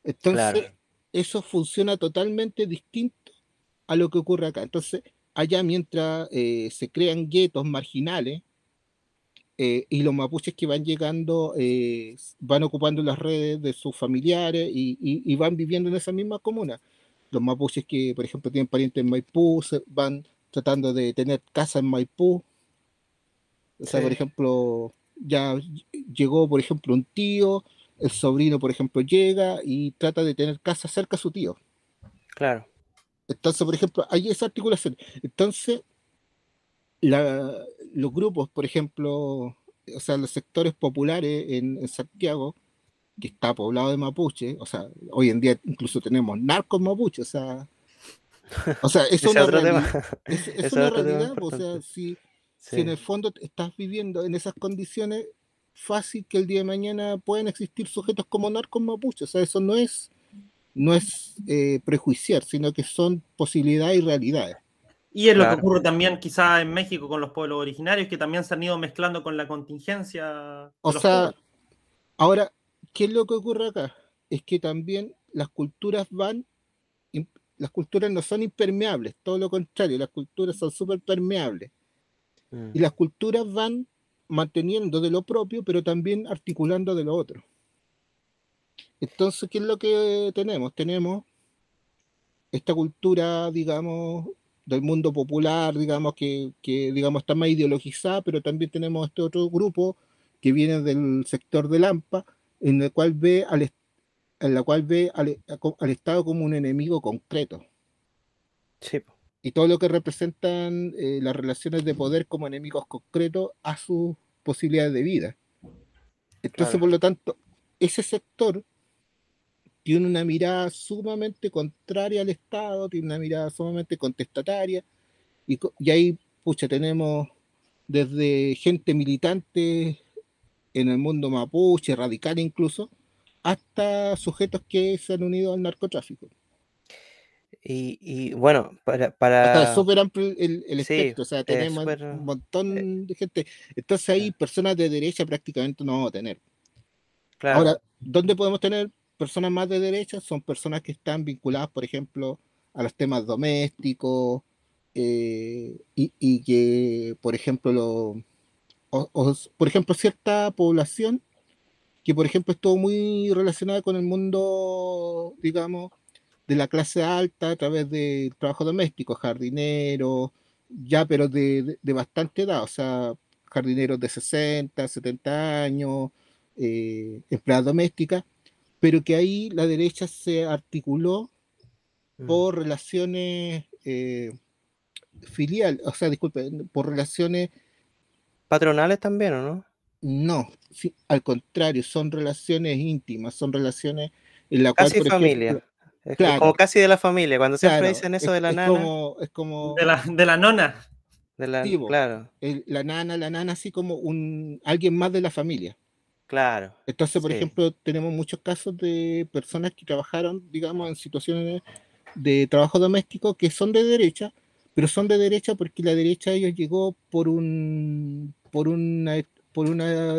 Entonces, eso funciona totalmente distinto a lo que ocurre acá. Entonces, allá mientras eh, se crean guetos marginales, eh, y los mapuches que van llegando eh, van ocupando las redes de sus familiares y, van viviendo en esa misma comuna. Los mapuches que, por ejemplo, tienen parientes en Maipú, van tratando de tener casa en Maipú. O sea, por ejemplo, ya llegó, por ejemplo, un tío, el sobrino, por ejemplo, llega y trata de tener casa cerca a su tío. Claro. Entonces, por ejemplo, hay esa articulación. Entonces, los grupos, por ejemplo, o sea, los sectores populares en, Santiago, que está poblado de mapuche, o sea, hoy en día incluso tenemos narcos mapuche, o sea, o sea, es, [laughs] una, realidad, es, [laughs] una realidad, o sea, si, si en el fondo estás viviendo en esas condiciones, fácil que el día de mañana puedan existir sujetos como narcos mapuche, o sea, eso no es, no es eh, prejuiciar, sino que son posibilidades y realidades. Y es lo que ocurre también quizá en México con los pueblos originarios, que también se han ido mezclando con la contingencia. O sea, Ahora, ¿qué es lo que ocurre acá? Es que también las culturas van, las culturas no son impermeables, todo lo contrario, las culturas son súper permeables. Mm. Y las culturas van manteniendo de lo propio, pero también articulando de lo otro. Entonces, ¿qué es lo que tenemos? Tenemos esta cultura, digamos, del mundo popular, digamos, que, digamos, está más ideologizada, pero también tenemos este otro grupo que viene del sector de Lampa, en el cual ve al, en la cual ve al, Estado como un enemigo concreto. Sí. Y todo lo que representan eh, las relaciones de poder como enemigos concretos a sus posibilidades de vida. Entonces, por lo tanto, ese sector tiene una mirada sumamente contraria al Estado, tiene una mirada sumamente contestataria, y, y ahí, pucha, tenemos desde gente militante en el mundo mapuche, radical incluso, hasta sujetos que se han unido al narcotráfico. Y, bueno, para... para... amplio el, el espectro, o sea, tenemos un montón eh de gente. Entonces ahí personas de derecha prácticamente no vamos a tener. Ahora, ¿dónde podemos tener personas más de derecha? Son personas que están vinculadas, por ejemplo, a los temas domésticos eh, y, que, por ejemplo, lo, por ejemplo, cierta población que, por ejemplo, estuvo muy relacionada con el mundo, digamos, de la clase alta a través del trabajo doméstico, jardineros, ya, pero de, bastante edad, o sea, jardineros de 60, 70 años, eh, empleadas domésticas, pero que ahí la derecha se articuló mm. por relaciones eh, filial, o sea, disculpe, por relaciones patronales también, ¿o no? No, al contrario, son relaciones íntimas, son relaciones en la casi familia. como casi de la familia, cuando siempre dicen eso de la nana. es como... De la, de la nona. De la, claro. la nana, la nana, así como un alguien más de la familia. Claro. Entonces, por ejemplo, tenemos muchos casos de personas que trabajaron, digamos, en situaciones de trabajo doméstico que son de derecha, pero son de derecha porque la derecha a ellos llegó por un por una por una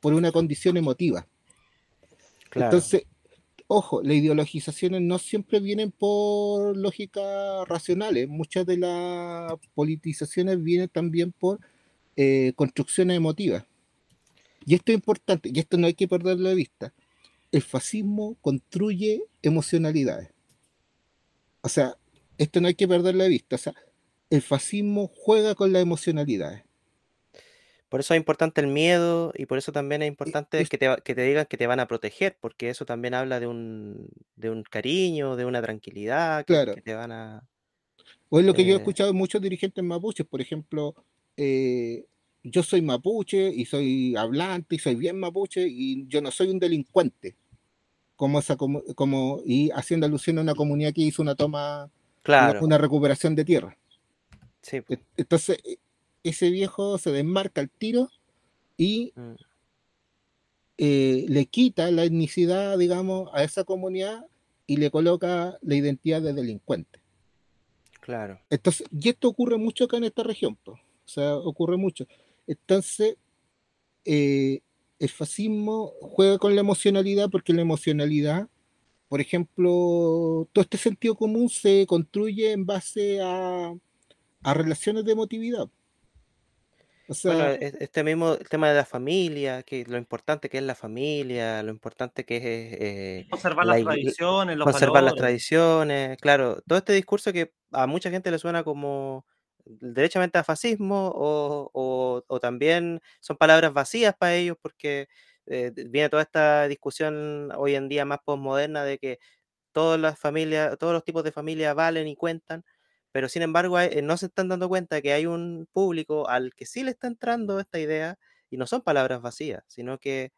por una condición emotiva. Entonces, ojo, las ideologizaciones no siempre vienen por lógicas racionales, muchas de las politizaciones vienen también por eh, construcciones emotivas. Y esto es importante, y esto no hay que perderlo de vista. El fascismo construye emocionalidades. O sea, esto no hay que perderlo de vista. O sea, el fascismo juega con las emocionalidades. Por eso es importante el miedo y por eso también es importante que, te, que, te, digan que te van a proteger, porque eso también habla de un, de un cariño, de una tranquilidad, que, claro. te van a... O es lo que yo he eh escuchado de muchos dirigentes mapuches, por ejemplo, eh, yo soy mapuche y soy hablante y soy bien mapuche y yo no soy un delincuente, como, esa, como, como y haciendo alusión a una comunidad que hizo una toma, una recuperación de tierra. Sí. Entonces, ese viejo se desmarca el tiro y mm. eh, le quita la etnicidad, digamos, a esa comunidad y le coloca la identidad de delincuente. Claro. Entonces, y esto ocurre mucho acá en esta región, o sea, ocurre mucho. Entonces, eh, el fascismo juega con la emocionalidad porque la emocionalidad, por ejemplo, todo este sentido común se construye en base a, a relaciones de emotividad. Bueno, este mismo tema de la familia, que lo importante que es la familia, lo importante que es eh, conservar las tradiciones, los conservar las tradiciones, claro, todo este discurso que a mucha gente le suena como derechamente a fascismo o, o, también son palabras vacías para ellos porque eh, viene toda esta discusión hoy en día más postmoderna de que todas las familias, todos los tipos de familia valen y cuentan pero sin embargo eh, no se están dando cuenta que hay un público al que sí le está entrando esta idea y no son palabras vacías, sino que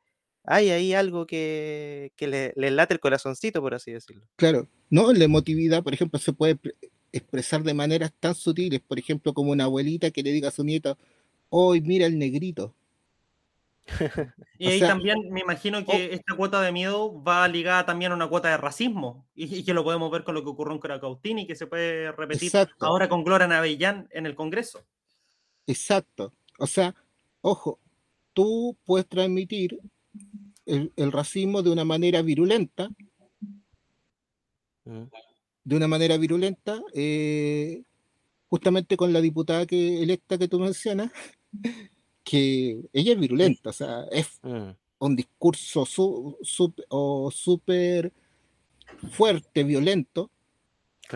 hay ahí algo que, le, late el corazoncito, por así decirlo. Claro, no, la emotividad, por ejemplo, se puede expresar de maneras tan sutiles, por ejemplo, como una abuelita que le diga a su nieto, hoy mira el negrito, [laughs] y ahí también me imagino que esta cuota de miedo va ligada también a una cuota de racismo y, que lo podemos ver con lo que ocurrió en Caracautini y que se puede repetir ahora con Gloria Navellán en el Congreso. Exacto. O sea, ojo, tú puedes transmitir el, racismo de una manera virulenta, mm. De una manera virulenta, eh, justamente con la diputada que, electa que tú mencionas, [laughs] que ella es virulenta, o sea, es mm. un discurso súper fuerte, violento,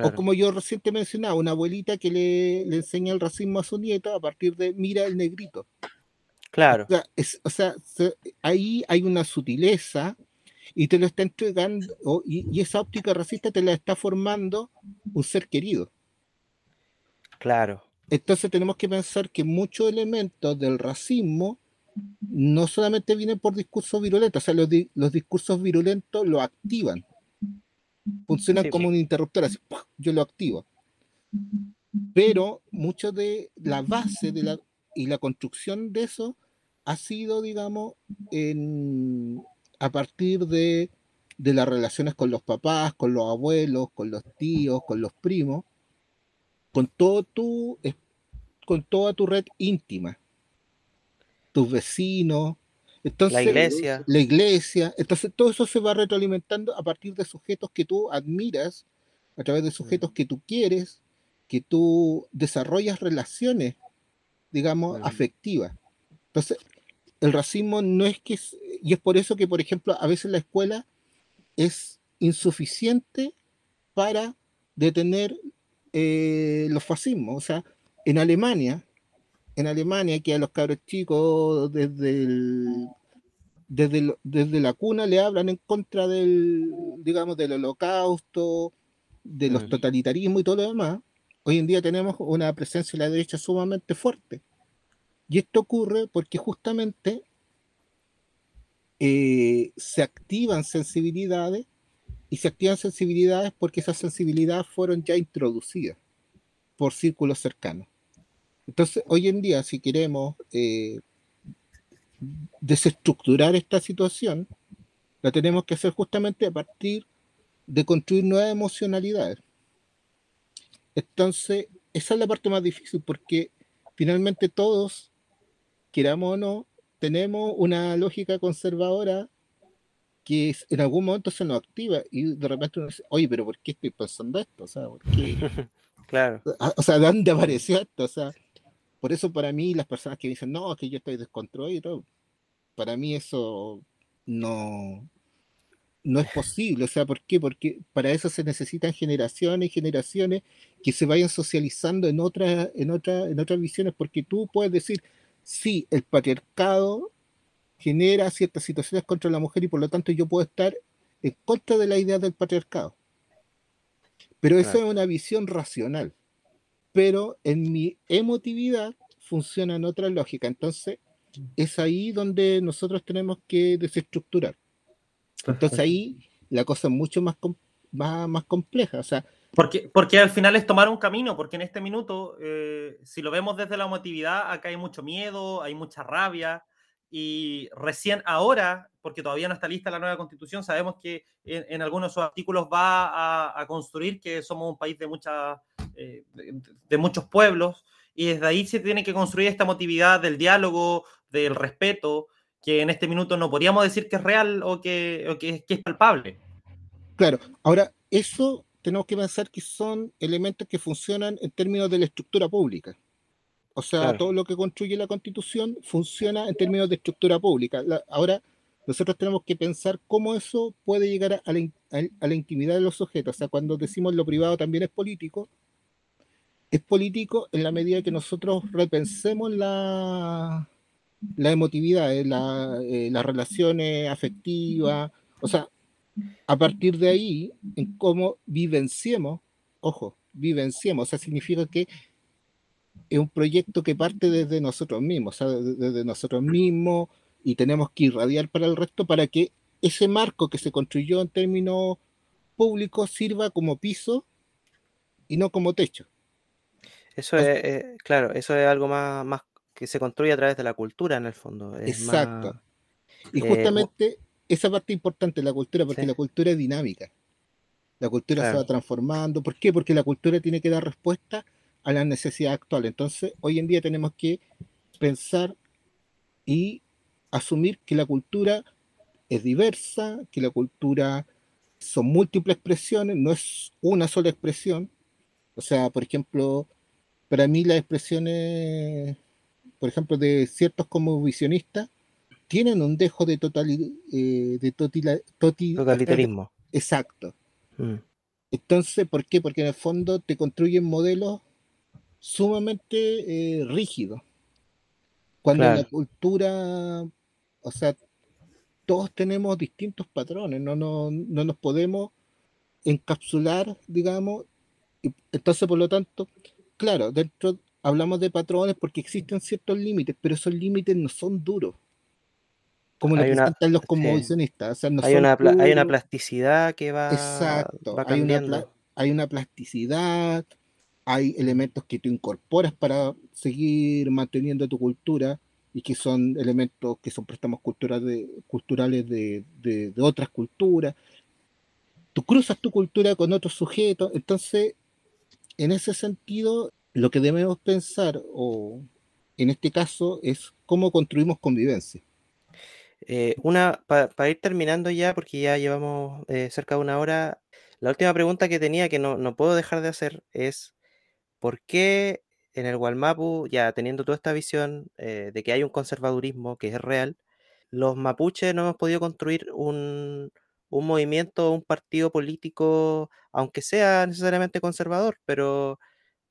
o como yo reciente mencionaba, una abuelita que le, le, enseña el racismo a su nieto a partir de mira el negrito. Claro. O sea, ahí hay una sutileza y te lo está entregando, y, esa óptica racista te la está formando un ser querido. Claro. Entonces tenemos que pensar que muchos elementos del racismo no solamente vienen por discursos virulentos, o sea, los, los discursos virulentos lo activan Funciona como un interruptor, así, yo lo activo. Pero mucho de la base de la, y la construcción de eso ha sido, digamos, en, a partir de, de las relaciones con los papás, con los abuelos, con los tíos, con los primos, con todo tu, con toda tu red íntima, tus vecinos, entonces, la iglesia. La iglesia. Entonces, todo eso se va retroalimentando a partir de sujetos que tú admiras, a través de sujetos mm. que tú quieres, que tú desarrollas relaciones, digamos, afectivas. Entonces, el racismo no es que, y es por eso que, por ejemplo, a veces la escuela es insuficiente para detener eh, los fascismos. O sea, en Alemania, en Alemania que a los cabros chicos desde desde, desde la cuna le hablan en contra del, digamos, del holocausto, de los totalitarismos y todo lo demás, hoy en día tenemos una presencia de la derecha sumamente fuerte. Y esto ocurre porque justamente eh, se activan sensibilidades y se activan sensibilidades porque esas sensibilidades fueron ya introducidas por círculos cercanos. Entonces, hoy en día, si queremos eh, desestructurar esta situación, la tenemos que hacer justamente a partir de construir nuevas emocionalidades. Entonces, esa es la parte más difícil porque finalmente todos, queramos o no, tenemos una lógica conservadora que en algún momento se nos activa y de repente uno dice, oye, pero ¿por qué estoy pensando esto? O sea, ¿por qué? [laughs] claro. O sea, ¿de dónde apareció esto? O sea, por eso para mí las personas que dicen, no, que yo estoy descontrolado, para mí eso no, no es posible. O sea, ¿por qué? Porque para eso se necesitan generaciones y generaciones que se vayan socializando en, otra, en, otra, en otras visiones, porque tú puedes decir, sí, el patriarcado genera ciertas situaciones contra la mujer y por lo tanto yo puedo estar en contra de la idea del patriarcado. Pero eso es una visión racional pero en mi emotividad funciona en otra lógica. Entonces, es ahí donde nosotros tenemos que desestructurar. Entonces ahí la cosa es mucho más, más, compleja. O sea, porque, porque al final es tomar un camino, porque en este minuto, eh, si lo vemos desde la emotividad, acá hay mucho miedo, hay mucha rabia, y recién ahora, porque todavía no está lista la nueva constitución, sabemos que en, algunos de sus artículos va a, construir que somos un país de, mucha, eh, de, muchos pueblos y desde ahí se tiene que construir esta motividad del diálogo, del respeto, que en este minuto no podríamos decir que es real o que, que, que es palpable. Claro, ahora eso tenemos que pensar que son elementos que funcionan en términos de la estructura pública. O sea, todo lo que construye la constitución funciona en términos de estructura pública. ahora, nosotros tenemos que pensar cómo eso puede llegar a la, intimidad de los sujetos. O sea, cuando decimos lo privado también es político, es político en la medida que nosotros repensemos la, la emotividad, eh, eh, las relaciones afectivas, o sea, a partir de ahí, en cómo vivenciemos, ojo, vivenciemos, o sea, significa que es un proyecto que parte desde nosotros mismos, o sea, desde nosotros mismos y tenemos que irradiar para el resto para que ese marco que se construyó en términos públicos sirva como piso y no como techo. Eso es, eh, claro, eso es algo más, más que se construye a través de la cultura en el fondo. Exacto. y eh, justamente esa parte importante, la cultura, porque la cultura es dinámica. La cultura se va transformando. ¿Por qué? Porque la cultura tiene que dar respuesta a la necesidad actual. Entonces, hoy en día tenemos que pensar y asumir que la cultura es diversa, que la cultura son múltiples expresiones, no es una sola expresión. O sea, por ejemplo, para mí las expresiones, por ejemplo, de ciertos como visionistas, tienen un dejo de, total, eh, de totalitarismo. Exacto. Mm. Entonces, ¿por qué? Porque en el fondo te construyen modelos sumamente eh, rígidos. Cuando la cultura, o sea, todos tenemos distintos patrones, no, no, no nos podemos encapsular, digamos. entonces, por lo tanto, claro, dentro hablamos de patrones porque existen ciertos límites, pero esos límites no son duros como lo presentan los conmocionistas. hay, una hay una plasticidad que va. Exacto, hay, una hay una plasticidad, hay elementos que tú incorporas para seguir manteniendo tu cultura y que son elementos que son préstamos culturales de, culturales de, de, otras culturas. Tú cruzas tu cultura con otros sujetos, entonces, en ese sentido, lo que debemos pensar, o en este caso, es cómo construimos convivencia. Eh, una, para ir terminando ya, porque ya llevamos eh, cerca de una hora, la última pregunta que tenía que no, puedo dejar de hacer es, ¿por qué en el Walmapu, ya teniendo toda esta visión eh, de que hay un conservadurismo que es real, los mapuches no hemos podido construir un, un movimiento, un partido político, aunque sea necesariamente conservador, pero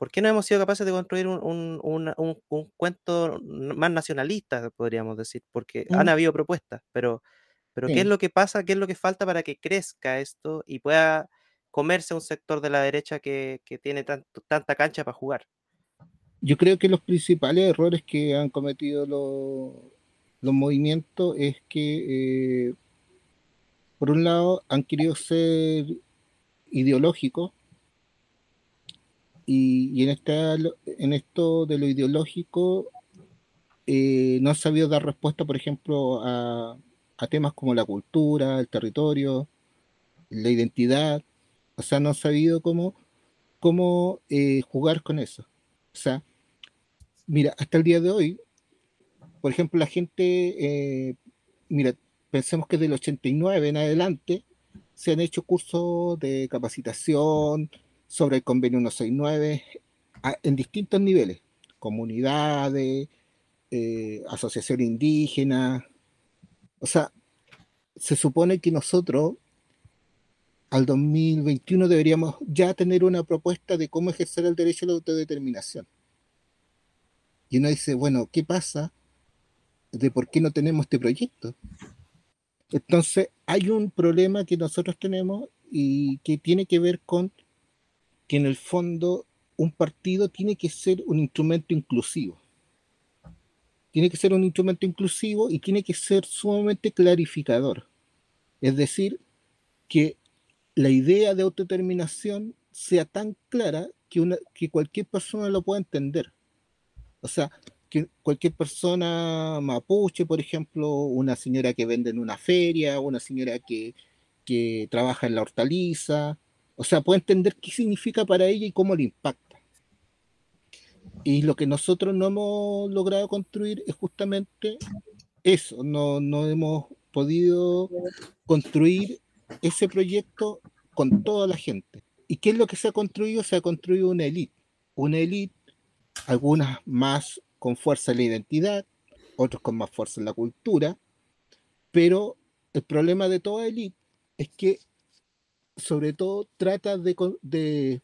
¿por qué no hemos sido capaces de construir un, cuento más nacionalista, podríamos decir? Porque han habido propuestas, pero, pero ¿qué es lo que pasa? ¿Qué es lo que falta para que crezca esto y pueda comerse un sector de la derecha que, tiene tanta cancha para jugar? Yo creo que los principales errores que han cometido los, movimientos es que, eh, por un lado, han querido ser ideológicos y, en, esta, en esto de lo ideológico eh, no ha sabido dar respuesta, por ejemplo, a, temas como la cultura, el territorio, la identidad, o sea, no ha sabido cómo, cómo eh, jugar con eso. O sea, mira, hasta el día de hoy, por ejemplo, la gente, eh, mira, pensemos que del 89 en adelante se han hecho cursos de capacitación, sobre el convenio 169 en distintos niveles, comunidades, eh, asociación indígena. O sea, se supone que nosotros al 2021 deberíamos ya tener una propuesta de cómo ejercer el derecho a la autodeterminación. Y uno dice, bueno, ¿qué pasa de por qué no tenemos este proyecto? Entonces, hay un problema que nosotros tenemos y que tiene que ver con que en el fondo un partido tiene que ser un instrumento inclusivo. Tiene que ser un instrumento inclusivo y tiene que ser sumamente clarificador. Es decir, que la idea de autodeterminación sea tan clara que, una, que cualquier persona lo pueda entender. O sea, que cualquier persona mapuche, por ejemplo, una señora que vende en una feria, una señora que, que trabaja en la hortaliza, o sea, puede entender qué significa para ella y cómo le impacta. Y lo que nosotros no hemos logrado construir es justamente eso, no, no hemos podido construir ese proyecto con toda la gente. ¿Y qué es lo que se ha construido? Se ha construido una élite. Una élite, algunas más con fuerza en la identidad, otros con más fuerza en la cultura, pero el problema de toda élite es que sobre todo trata de,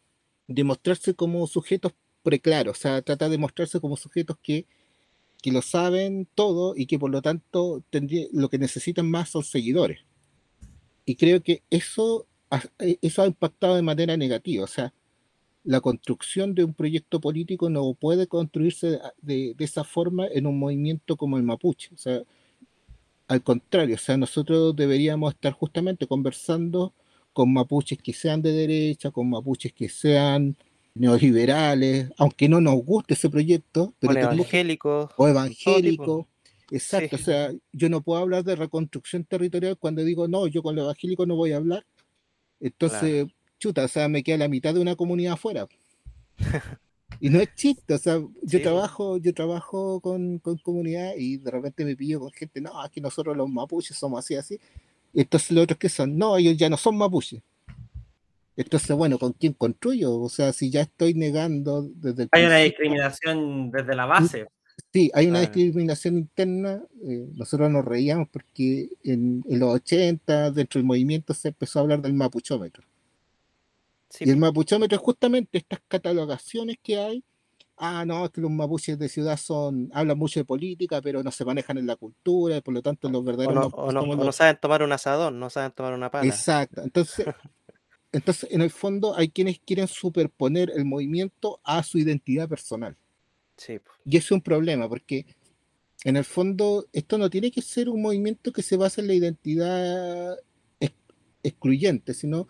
de, mostrarse como sujetos preclaros, o sea, trata de mostrarse como sujetos que, que lo saben todo y que por lo tanto lo que necesitan más son seguidores. Y creo que eso, eso ha impactado de manera negativa, o sea, la construcción de un proyecto político no puede construirse de, de, esa forma en un movimiento como el mapuche. O sea, al contrario, o sea, nosotros deberíamos estar justamente conversando con mapuches que sean de derecha, con mapuches que sean neoliberales, aunque no nos guste ese proyecto. Pero o evangélico. O evangélico. Exacto, o sea, yo no puedo hablar de reconstrucción territorial cuando digo, no, yo con lo evangélico no voy a hablar. Entonces, chuta, o sea, me queda la mitad de una comunidad afuera. [laughs] y no es chiste, o sea, yo trabajo, yo trabajo con, con, comunidad y de repente me pillo con gente, no, aquí nosotros los mapuches somos así, así. Entonces los otros que son, no, ellos ya no son mapuches. Entonces, bueno, ¿con quién construyo? O sea, si ya estoy negando desde el Hay una discriminación desde la base. Sí, hay una discriminación interna. Eh, nosotros nos reíamos porque en, los 80, dentro del movimiento, se empezó a hablar del mapuchómetro. Y el mapuchómetro es justamente estas catalogaciones que hay. Ah, no, es que los mapuches de ciudad son hablan mucho de política, pero no se manejan en la cultura, y por lo tanto los verdaderos. O no, saben tomar un asadón, no saben tomar una pala. Exacto. Entonces, [laughs] entonces, en el fondo, hay quienes quieren superponer el movimiento a su identidad personal. Sí. Y eso es un problema, porque en el fondo, esto no tiene que ser un movimiento que se base en la identidad excluyente, sino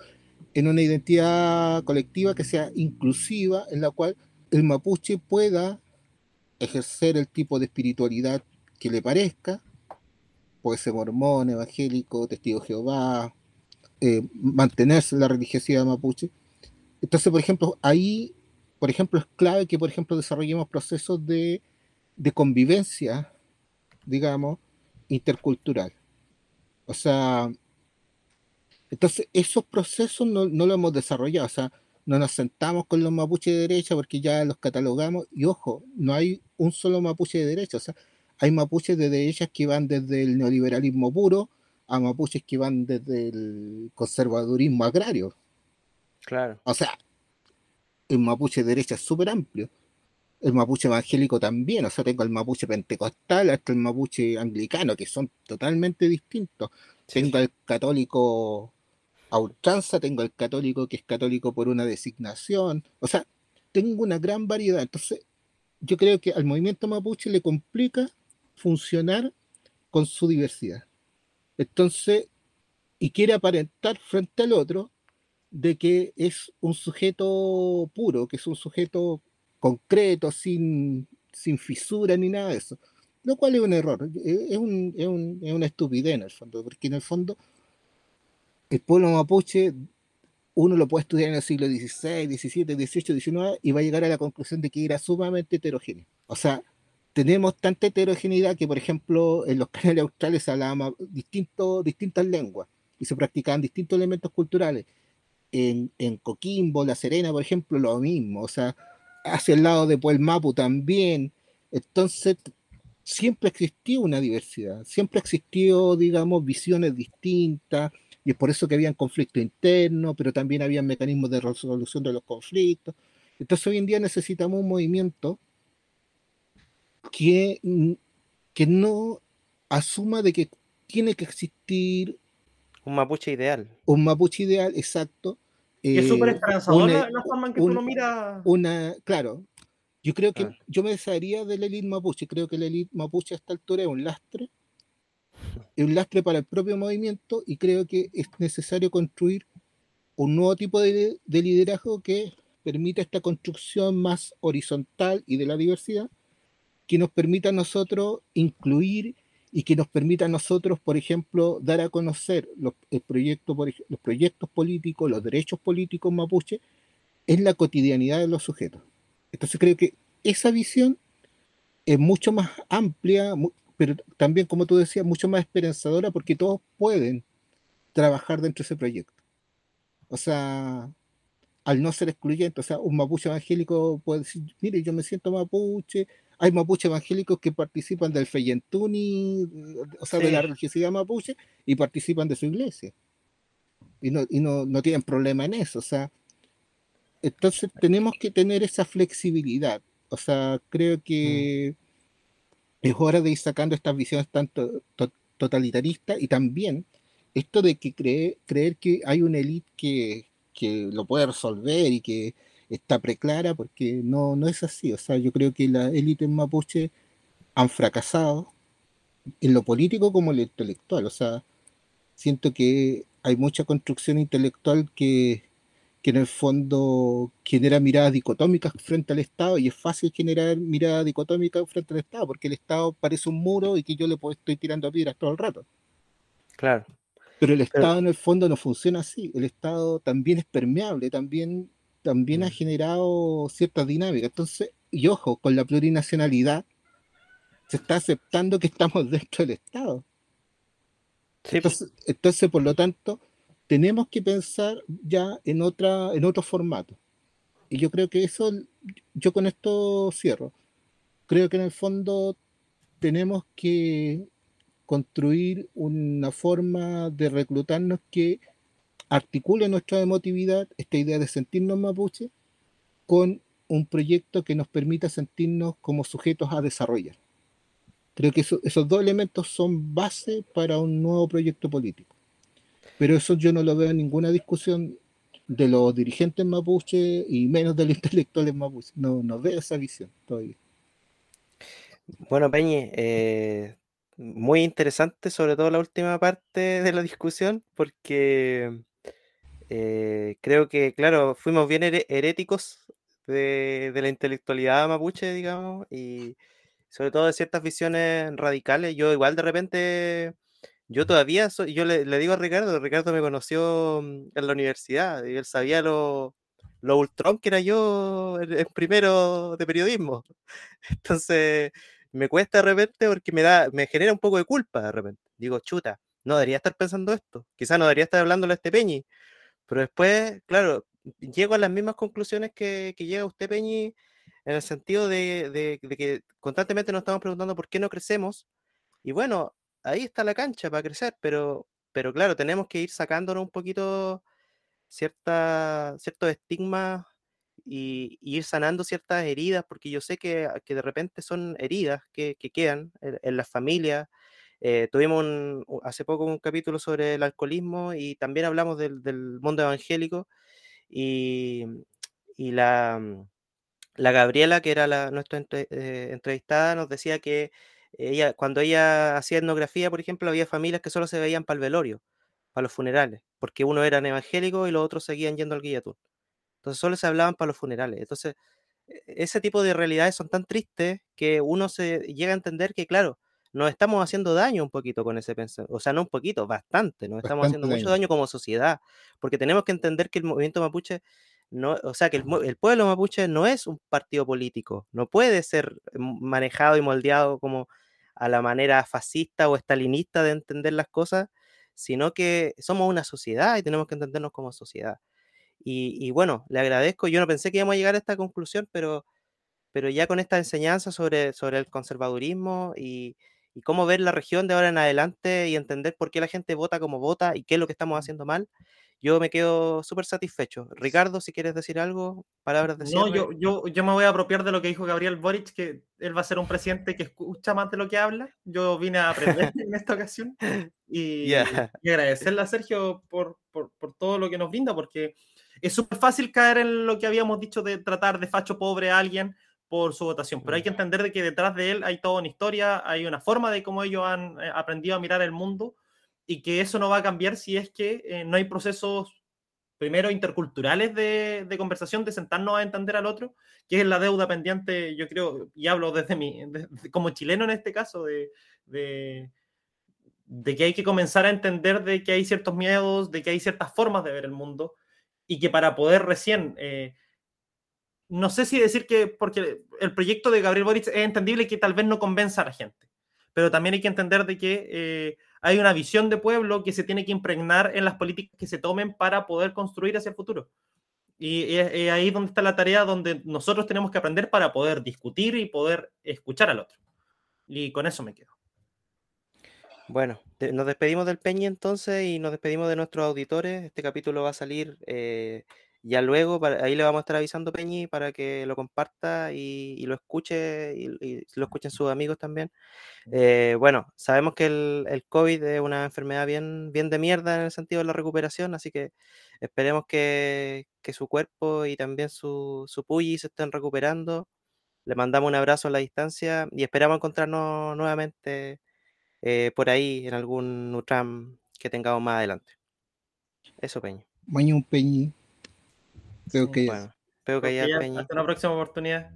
en una identidad colectiva que sea inclusiva, en la cual el mapuche pueda ejercer el tipo de espiritualidad que le parezca, puede ser mormón, evangélico, testigo de Jehová, eh, mantenerse la religiosidad mapuche. Entonces, por ejemplo, ahí, por ejemplo, es clave que, por ejemplo, desarrollemos procesos de, de convivencia, digamos, intercultural. O sea, entonces, esos procesos no, no lo hemos desarrollado, o sea, no nos sentamos con los mapuches de derecha porque ya los catalogamos, y ojo, no hay un solo mapuche de derecha, o sea, hay mapuches de derecha que van desde el neoliberalismo puro a mapuches que van desde el conservadurismo agrario. Claro. O sea, el mapuche de derecha es súper amplio. El mapuche evangélico también, o sea, tengo el mapuche pentecostal hasta el mapuche anglicano, que son totalmente distintos. Tengo el católico a ultranza, tengo el católico que es católico por una designación, o sea, tengo una gran variedad. Entonces, yo creo que al movimiento mapuche le complica funcionar con su diversidad. Entonces, y quiere aparentar frente al otro de que es un sujeto puro, que es un sujeto concreto, sin, sin fisura ni nada de eso. Lo cual es un error, es, un, es, un, es una estupidez en el fondo, porque en el fondo el pueblo mapuche uno lo puede estudiar en el siglo XVI, XVII, XVIII, XIX y va a llegar a la conclusión de que era sumamente heterogéneo. O sea, tenemos tanta heterogeneidad que, por ejemplo, en los [laughs] canales australes se hablaban distintas lenguas y se practicaban distintos elementos culturales. En, en, Coquimbo, La Serena, por ejemplo, lo mismo. O sea, hacia el lado de Puelmapu también. Entonces, siempre existió una diversidad, siempre existió, digamos, visiones distintas, y es por eso que había conflicto interno, pero también había mecanismos de resolución de los conflictos. Entonces, hoy en día necesitamos un movimiento que, que no asuma de que tiene que existir un mapuche ideal. Un mapuche ideal, exacto. es eh, súper esperanzador la, forma en que uno mira. Una, claro, yo creo que yo me desharía de la élite mapuche. Creo que la élite mapuche a esta altura es un lastre. Es un lastre para el propio movimiento y creo que es necesario construir un nuevo tipo de, de liderazgo que permita esta construcción más horizontal y de la diversidad, que nos permita a nosotros incluir y que nos permita a nosotros, por ejemplo, dar a conocer los, el proyecto, los proyectos políticos, los derechos políticos mapuche en la cotidianidad de los sujetos. Entonces creo que esa visión es mucho más amplia, pero también, como tú decías, mucho más esperanzadora porque todos pueden trabajar dentro de ese proyecto. O sea, al no ser excluyente, o sea, un mapuche evangélico puede decir, mire, yo me siento mapuche, hay mapuches evangélicos que participan del Feyentuni, o sea, de la religiosidad mapuche, y participan de su iglesia. Y no, y no, no tienen problema en eso. O sea, entonces tenemos que tener esa flexibilidad. O sea, creo que mm. Es hora de ir sacando estas visiones tanto totalitaristas y también esto de que creer que hay una élite que, que lo puede resolver y que está preclara, porque no, no es así. O sea, yo creo que las élites mapuche han fracasado en lo político como en lo intelectual. O sea, siento que hay mucha construcción intelectual que, que en el fondo genera miradas dicotómicas frente al Estado y es fácil generar miradas dicotómicas frente al Estado porque el Estado parece un muro y que yo le estoy tirando piedras todo el rato. Claro. Pero el Estado en el fondo no funciona así. El Estado también es permeable, también también ha mm. generado cierta dinámica. Entonces, y ojo, con la plurinacionalidad se está aceptando que estamos [laughs] dentro del Estado. Entonces, por lo tanto, tenemos que pensar ya en, otra, en otro formato. Y yo creo que eso, yo con esto cierro. Creo que en el fondo tenemos que construir una forma de reclutarnos que articule nuestra emotividad, esta idea de sentirnos mapuche, con un proyecto que nos permita sentirnos como sujetos a desarrollar. Creo que esos dos elementos son base para un nuevo proyecto político. Pero eso yo no lo veo en ninguna discusión de los dirigentes mapuche y menos de los [laughs] intelectuales mapuche. No, no veo esa visión todavía. Bueno, Peñi, eh, muy interesante, sobre todo la última parte de la discusión, porque eh, creo que, claro, fuimos bien heréticos de, la intelectualidad mapuche, digamos, y sobre todo de ciertas visiones radicales. Yo igual de repente, yo todavía soy, yo le, digo a Ricardo, Ricardo me conoció mm, en la universidad y él sabía lo, lo ultrón que era yo en, primero de periodismo. [laughs] Entonces, me cuesta de repente porque me da, me genera un poco de culpa de repente. Digo, chuta, no debería estar pensando esto. Quizás no debería estar hablándole a este Peñi. Pero después, claro, llego a las mismas conclusiones que, llega usted, Peñi, en el sentido de, que constantemente nos estamos preguntando por qué no crecemos. Y bueno, ahí está la cancha para crecer, pero, pero claro, tenemos que ir sacándonos un poquito cierta, ciertos estigmas y, ir sanando ciertas heridas, porque yo sé que, de repente son heridas que, quedan en, las familias. Eh, tuvimos hace poco un capítulo sobre el alcoholismo y también hablamos del, mundo evangélico y, la, la, Gabriela, que era la, nuestra eh, entrevistada, nos decía que ella, cuando ella hacía etnografía, por ejemplo, había familias que solo se veían para el velorio, para los funerales, porque uno eran evangélicos y los otros seguían yendo al guillatún. Entonces solo se hablaban para los funerales. Entonces, e, ese tipo de realidades son tan tristes que uno se llega a entender que, claro, nos estamos haciendo daño un poquito con ese pensamiento. O sea, no un poquito, bastante. Nos estamos haciendo mucho daño como sociedad. Porque tenemos que entender que el movimiento mapuche, no, o sea, que el, pueblo mapuche no es un partido político. No puede ser manejado y moldeado como a la manera fascista o estalinista de entender las cosas, sino que somos una sociedad y tenemos que entendernos como sociedad. Y, bueno, le agradezco. Yo no pensé que íbamos a llegar a esta conclusión, pero, pero ya con esta enseñanza sobre, sobre el conservadurismo y, cómo ver la región de ahora en adelante y entender por qué la gente vota como vota y qué es lo que estamos haciendo mal, yo me quedo súper satisfecho. Ricardo, si quieres decir algo, palabras de No, yo, yo, yo me voy a apropiar de lo que dijo Gabriel Boric, que él va a ser un presidente que escucha más de lo que habla. Yo vine a aprender [laughs] en esta ocasión y, agradecerle a Sergio por, por, por, todo lo que nos brinda, porque es súper fácil caer en lo que habíamos dicho de tratar de facho pobre a alguien por su votación, pero hay que entender de que detrás de él hay toda una historia, hay una forma de cómo ellos han eh, aprendido a mirar el mundo y que eso no va a cambiar si es que eh, no hay procesos, primero, interculturales de, conversación, de sentarnos a entender al otro, que es la deuda pendiente, yo creo, y hablo desde mi, como chileno en este caso, de, que hay que comenzar a entender de que hay ciertos miedos, de que hay ciertas formas de ver el mundo y que para poder recién, eh, no sé si decir que, porque el proyecto de Gabriel Boric es entendible que tal vez no convenza a la gente, pero también hay que entender de que eh, hay una visión de pueblo que se tiene que impregnar en las políticas que se tomen para poder construir hacia el futuro. Y es, ahí donde está la tarea donde nosotros tenemos que aprender para poder discutir y poder escuchar al otro. Y con eso me quedo. Bueno, nos despedimos del Peñi entonces y nos despedimos de nuestros auditores. Este capítulo va a salir eh, ya luego, ahí le vamos a estar avisando Peñi para que lo comparta y, lo escuche y, lo escuchen sus amigos también. Eh, bueno, sabemos que el, COVID es una enfermedad bien, bien de mierda en el sentido de la recuperación, así que esperemos que, su cuerpo y también su, su se estén recuperando. Le mandamos un abrazo a la distancia y esperamos encontrarnos nuevamente eh, por ahí en algún Nutram que tengamos más adelante. Eso, Peña. Mañana tengo que ir. Bueno, tengo que ir. Hasta una próxima oportunidad.